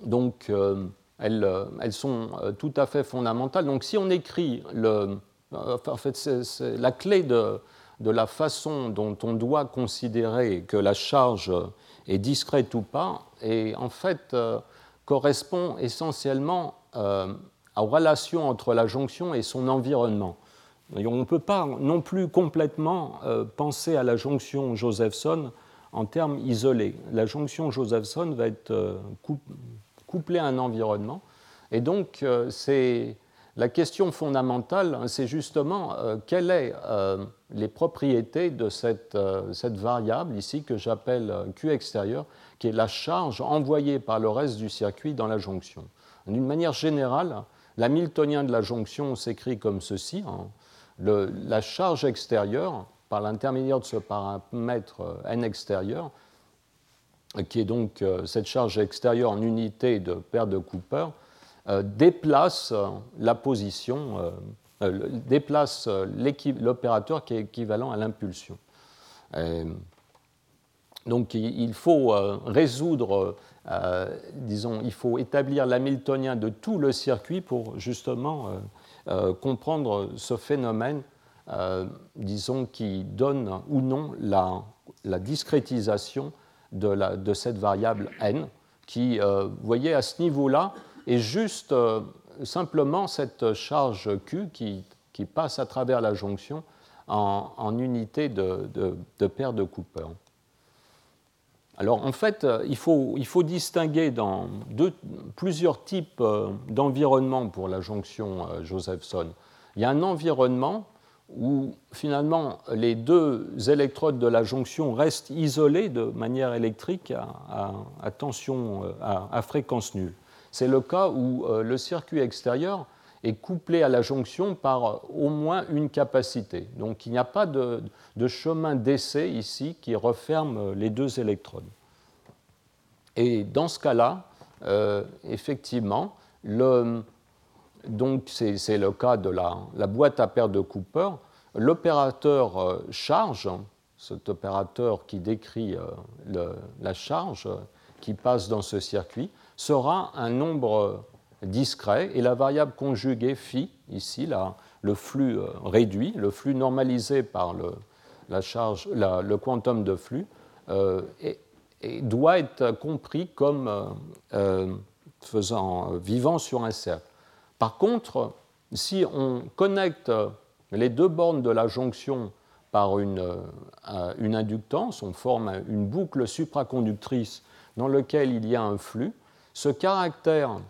donc, elles, sont tout à fait fondamentales. Donc, si on écrit la clé de, de la façon dont on doit considérer que la charge est discrète ou pas, et en fait euh, correspond essentiellement euh, aux relations entre la jonction et son environnement. on ne peut pas non plus complètement euh, penser à la jonction Josephson en termes isolés. La jonction Josephson va être couplée à un environnement, et donc c'est la question fondamentale, hein, c'est justement euh, quelles sont euh, les propriétés de cette, euh, cette variable ici que j'appelle Q extérieur, qui est la charge envoyée par le reste du circuit dans la jonction. D'une manière générale, l'hamiltonien de la jonction s'écrit comme ceci. Hein. la charge extérieure, par l'intermédiaire de ce paramètre n extérieur, qui est donc cette charge extérieure en unité de paire de Cooper, déplace la position, euh, euh, déplace l'opérateur qui est équivalent à l'impulsion. Donc il faut résoudre, disons, il faut établir l'hamiltonien de tout le circuit pour justement comprendre ce phénomène, disons, qui donne ou non la, la discrétisation de, la, de, cette variable n, qui, vous voyez, à ce niveau-là, et juste euh, simplement cette charge Q qui, passe à travers la jonction en, unité de, de, paire de Cooper. Alors en fait, euh, il faut, distinguer dans plusieurs types euh, d'environnements pour la jonction Josephson. Il y a un environnement où finalement les deux électrodes de la jonction restent isolées de manière électrique à, tension, à fréquence nulle c'est le cas où euh, le circuit extérieur est couplé à la jonction par euh, au moins une capacité. Donc il n'y a pas de, chemin d'essai ici qui referme euh, les deux électrodes. Et dans ce cas-là, effectivement, donc c'est le cas de la, boîte à paire de Cooper, l'opérateur charge, cet opérateur qui décrit la charge qui passe dans ce circuit, sera un nombre discret et la variable conjuguée phi, ici là, le flux euh, réduit, le flux normalisé par le, la charge, le quantum de flux, euh, et, doit être compris comme euh, faisant, vivant sur un cercle. Par contre, si on connecte les deux bornes de la jonction par une, une inductance, on forme une boucle supraconductrice dans laquelle il y a un flux, ce caractère,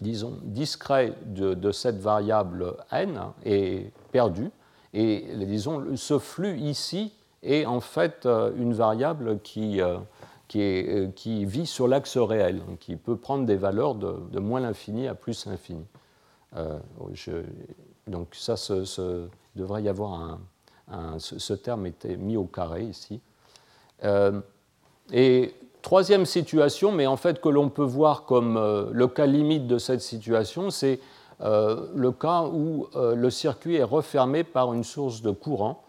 disons, discret de, cette variable n est perdu, et disons, ce flux ici est en fait euh, une variable qui, euh, euh, qui vit sur l'axe réel, qui peut prendre des valeurs de, moins l'infini à plus l'infini. donc ça, ce, devrait y avoir un, ce, terme était mis au carré ici. et Troisième situation, mais en fait que l'on peut voir comme euh, le cas limite de cette situation, c'est euh, le cas où euh, le circuit est refermé par une source de courant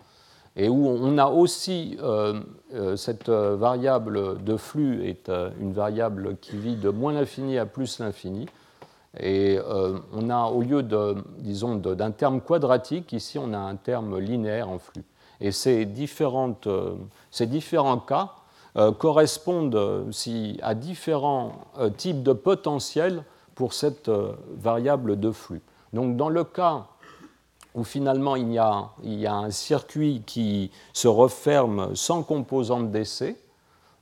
et où on a aussi cette variable de flux est une variable qui vit de moins l'infini à plus l'infini. Et on a, au lieu de, disons, d'un terme quadratique, ici on a un terme linéaire en flux. Et ces, différentes, ces différents cas euh, correspondent euh, à différents euh, types de potentiels pour cette variable de flux. Donc dans le cas où finalement il y, a, il y a un circuit qui se referme sans composante d'essai,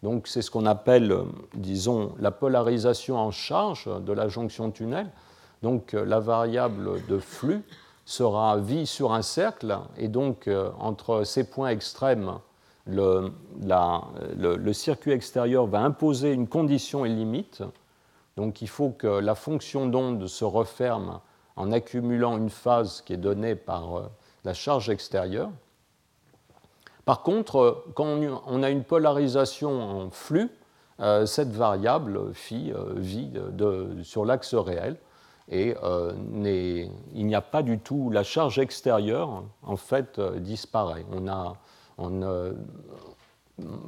donc c'est ce qu'on appelle, disons, la polarisation en charge de la jonction tunnel. Donc la variable de flux sera vie sur un cercle, et donc entre ces points extrêmes le, circuit extérieur va imposer une condition et limite. Donc il faut que la fonction d'onde se referme en accumulant une phase qui est donnée par euh, la charge extérieure. Par contre, quand on a une polarisation en flux, cette variable phi vit sur l'axe réel et il n'y a pas du tout la charge extérieure en fait disparaît. On a,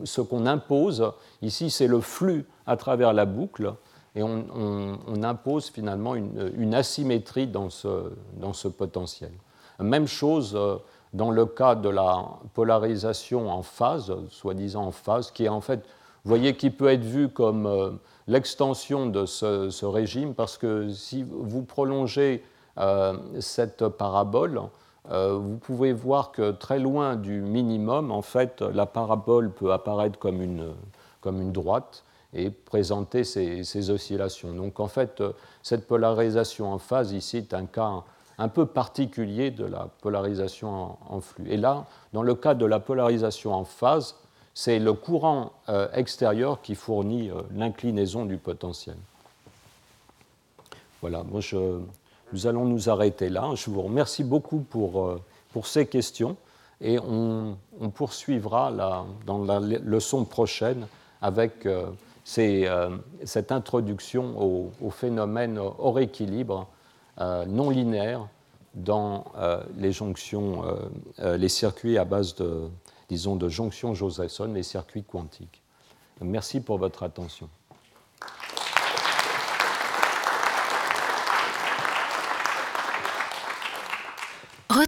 ce qu'on impose ici, c'est le flux à travers la boucle, et on, impose finalement une, asymétrie dans ce, potentiel. Même chose euh, dans le cas de la polarisation en phase, soi-disant en phase, qui est en fait, vous voyez, qui peut être vu comme euh, l'extension de ce, régime, parce que si vous prolongez euh, cette parabole, euh, vous pouvez voir que très loin du minimum, en fait, la parabole peut apparaître comme une, comme une droite et présenter ces, oscillations. Donc en fait, cette polarisation en phase ici est un cas un peu particulier de la polarisation en, flux. Et là, dans le cas de la polarisation en phase, c'est le courant euh, extérieur qui fournit euh, l'inclinaison du potentiel. Voilà, moi je, nous allons nous arrêter là. Je vous remercie beaucoup pour, euh, pour ces questions et on, poursuivra dans la leçon prochaine avec euh, euh, cette introduction au, au, phénomène hors équilibre non linéaire dans les jonctions, les circuits à base de, disons, de jonctions Josephson, les circuits quantiques. Merci pour votre attention.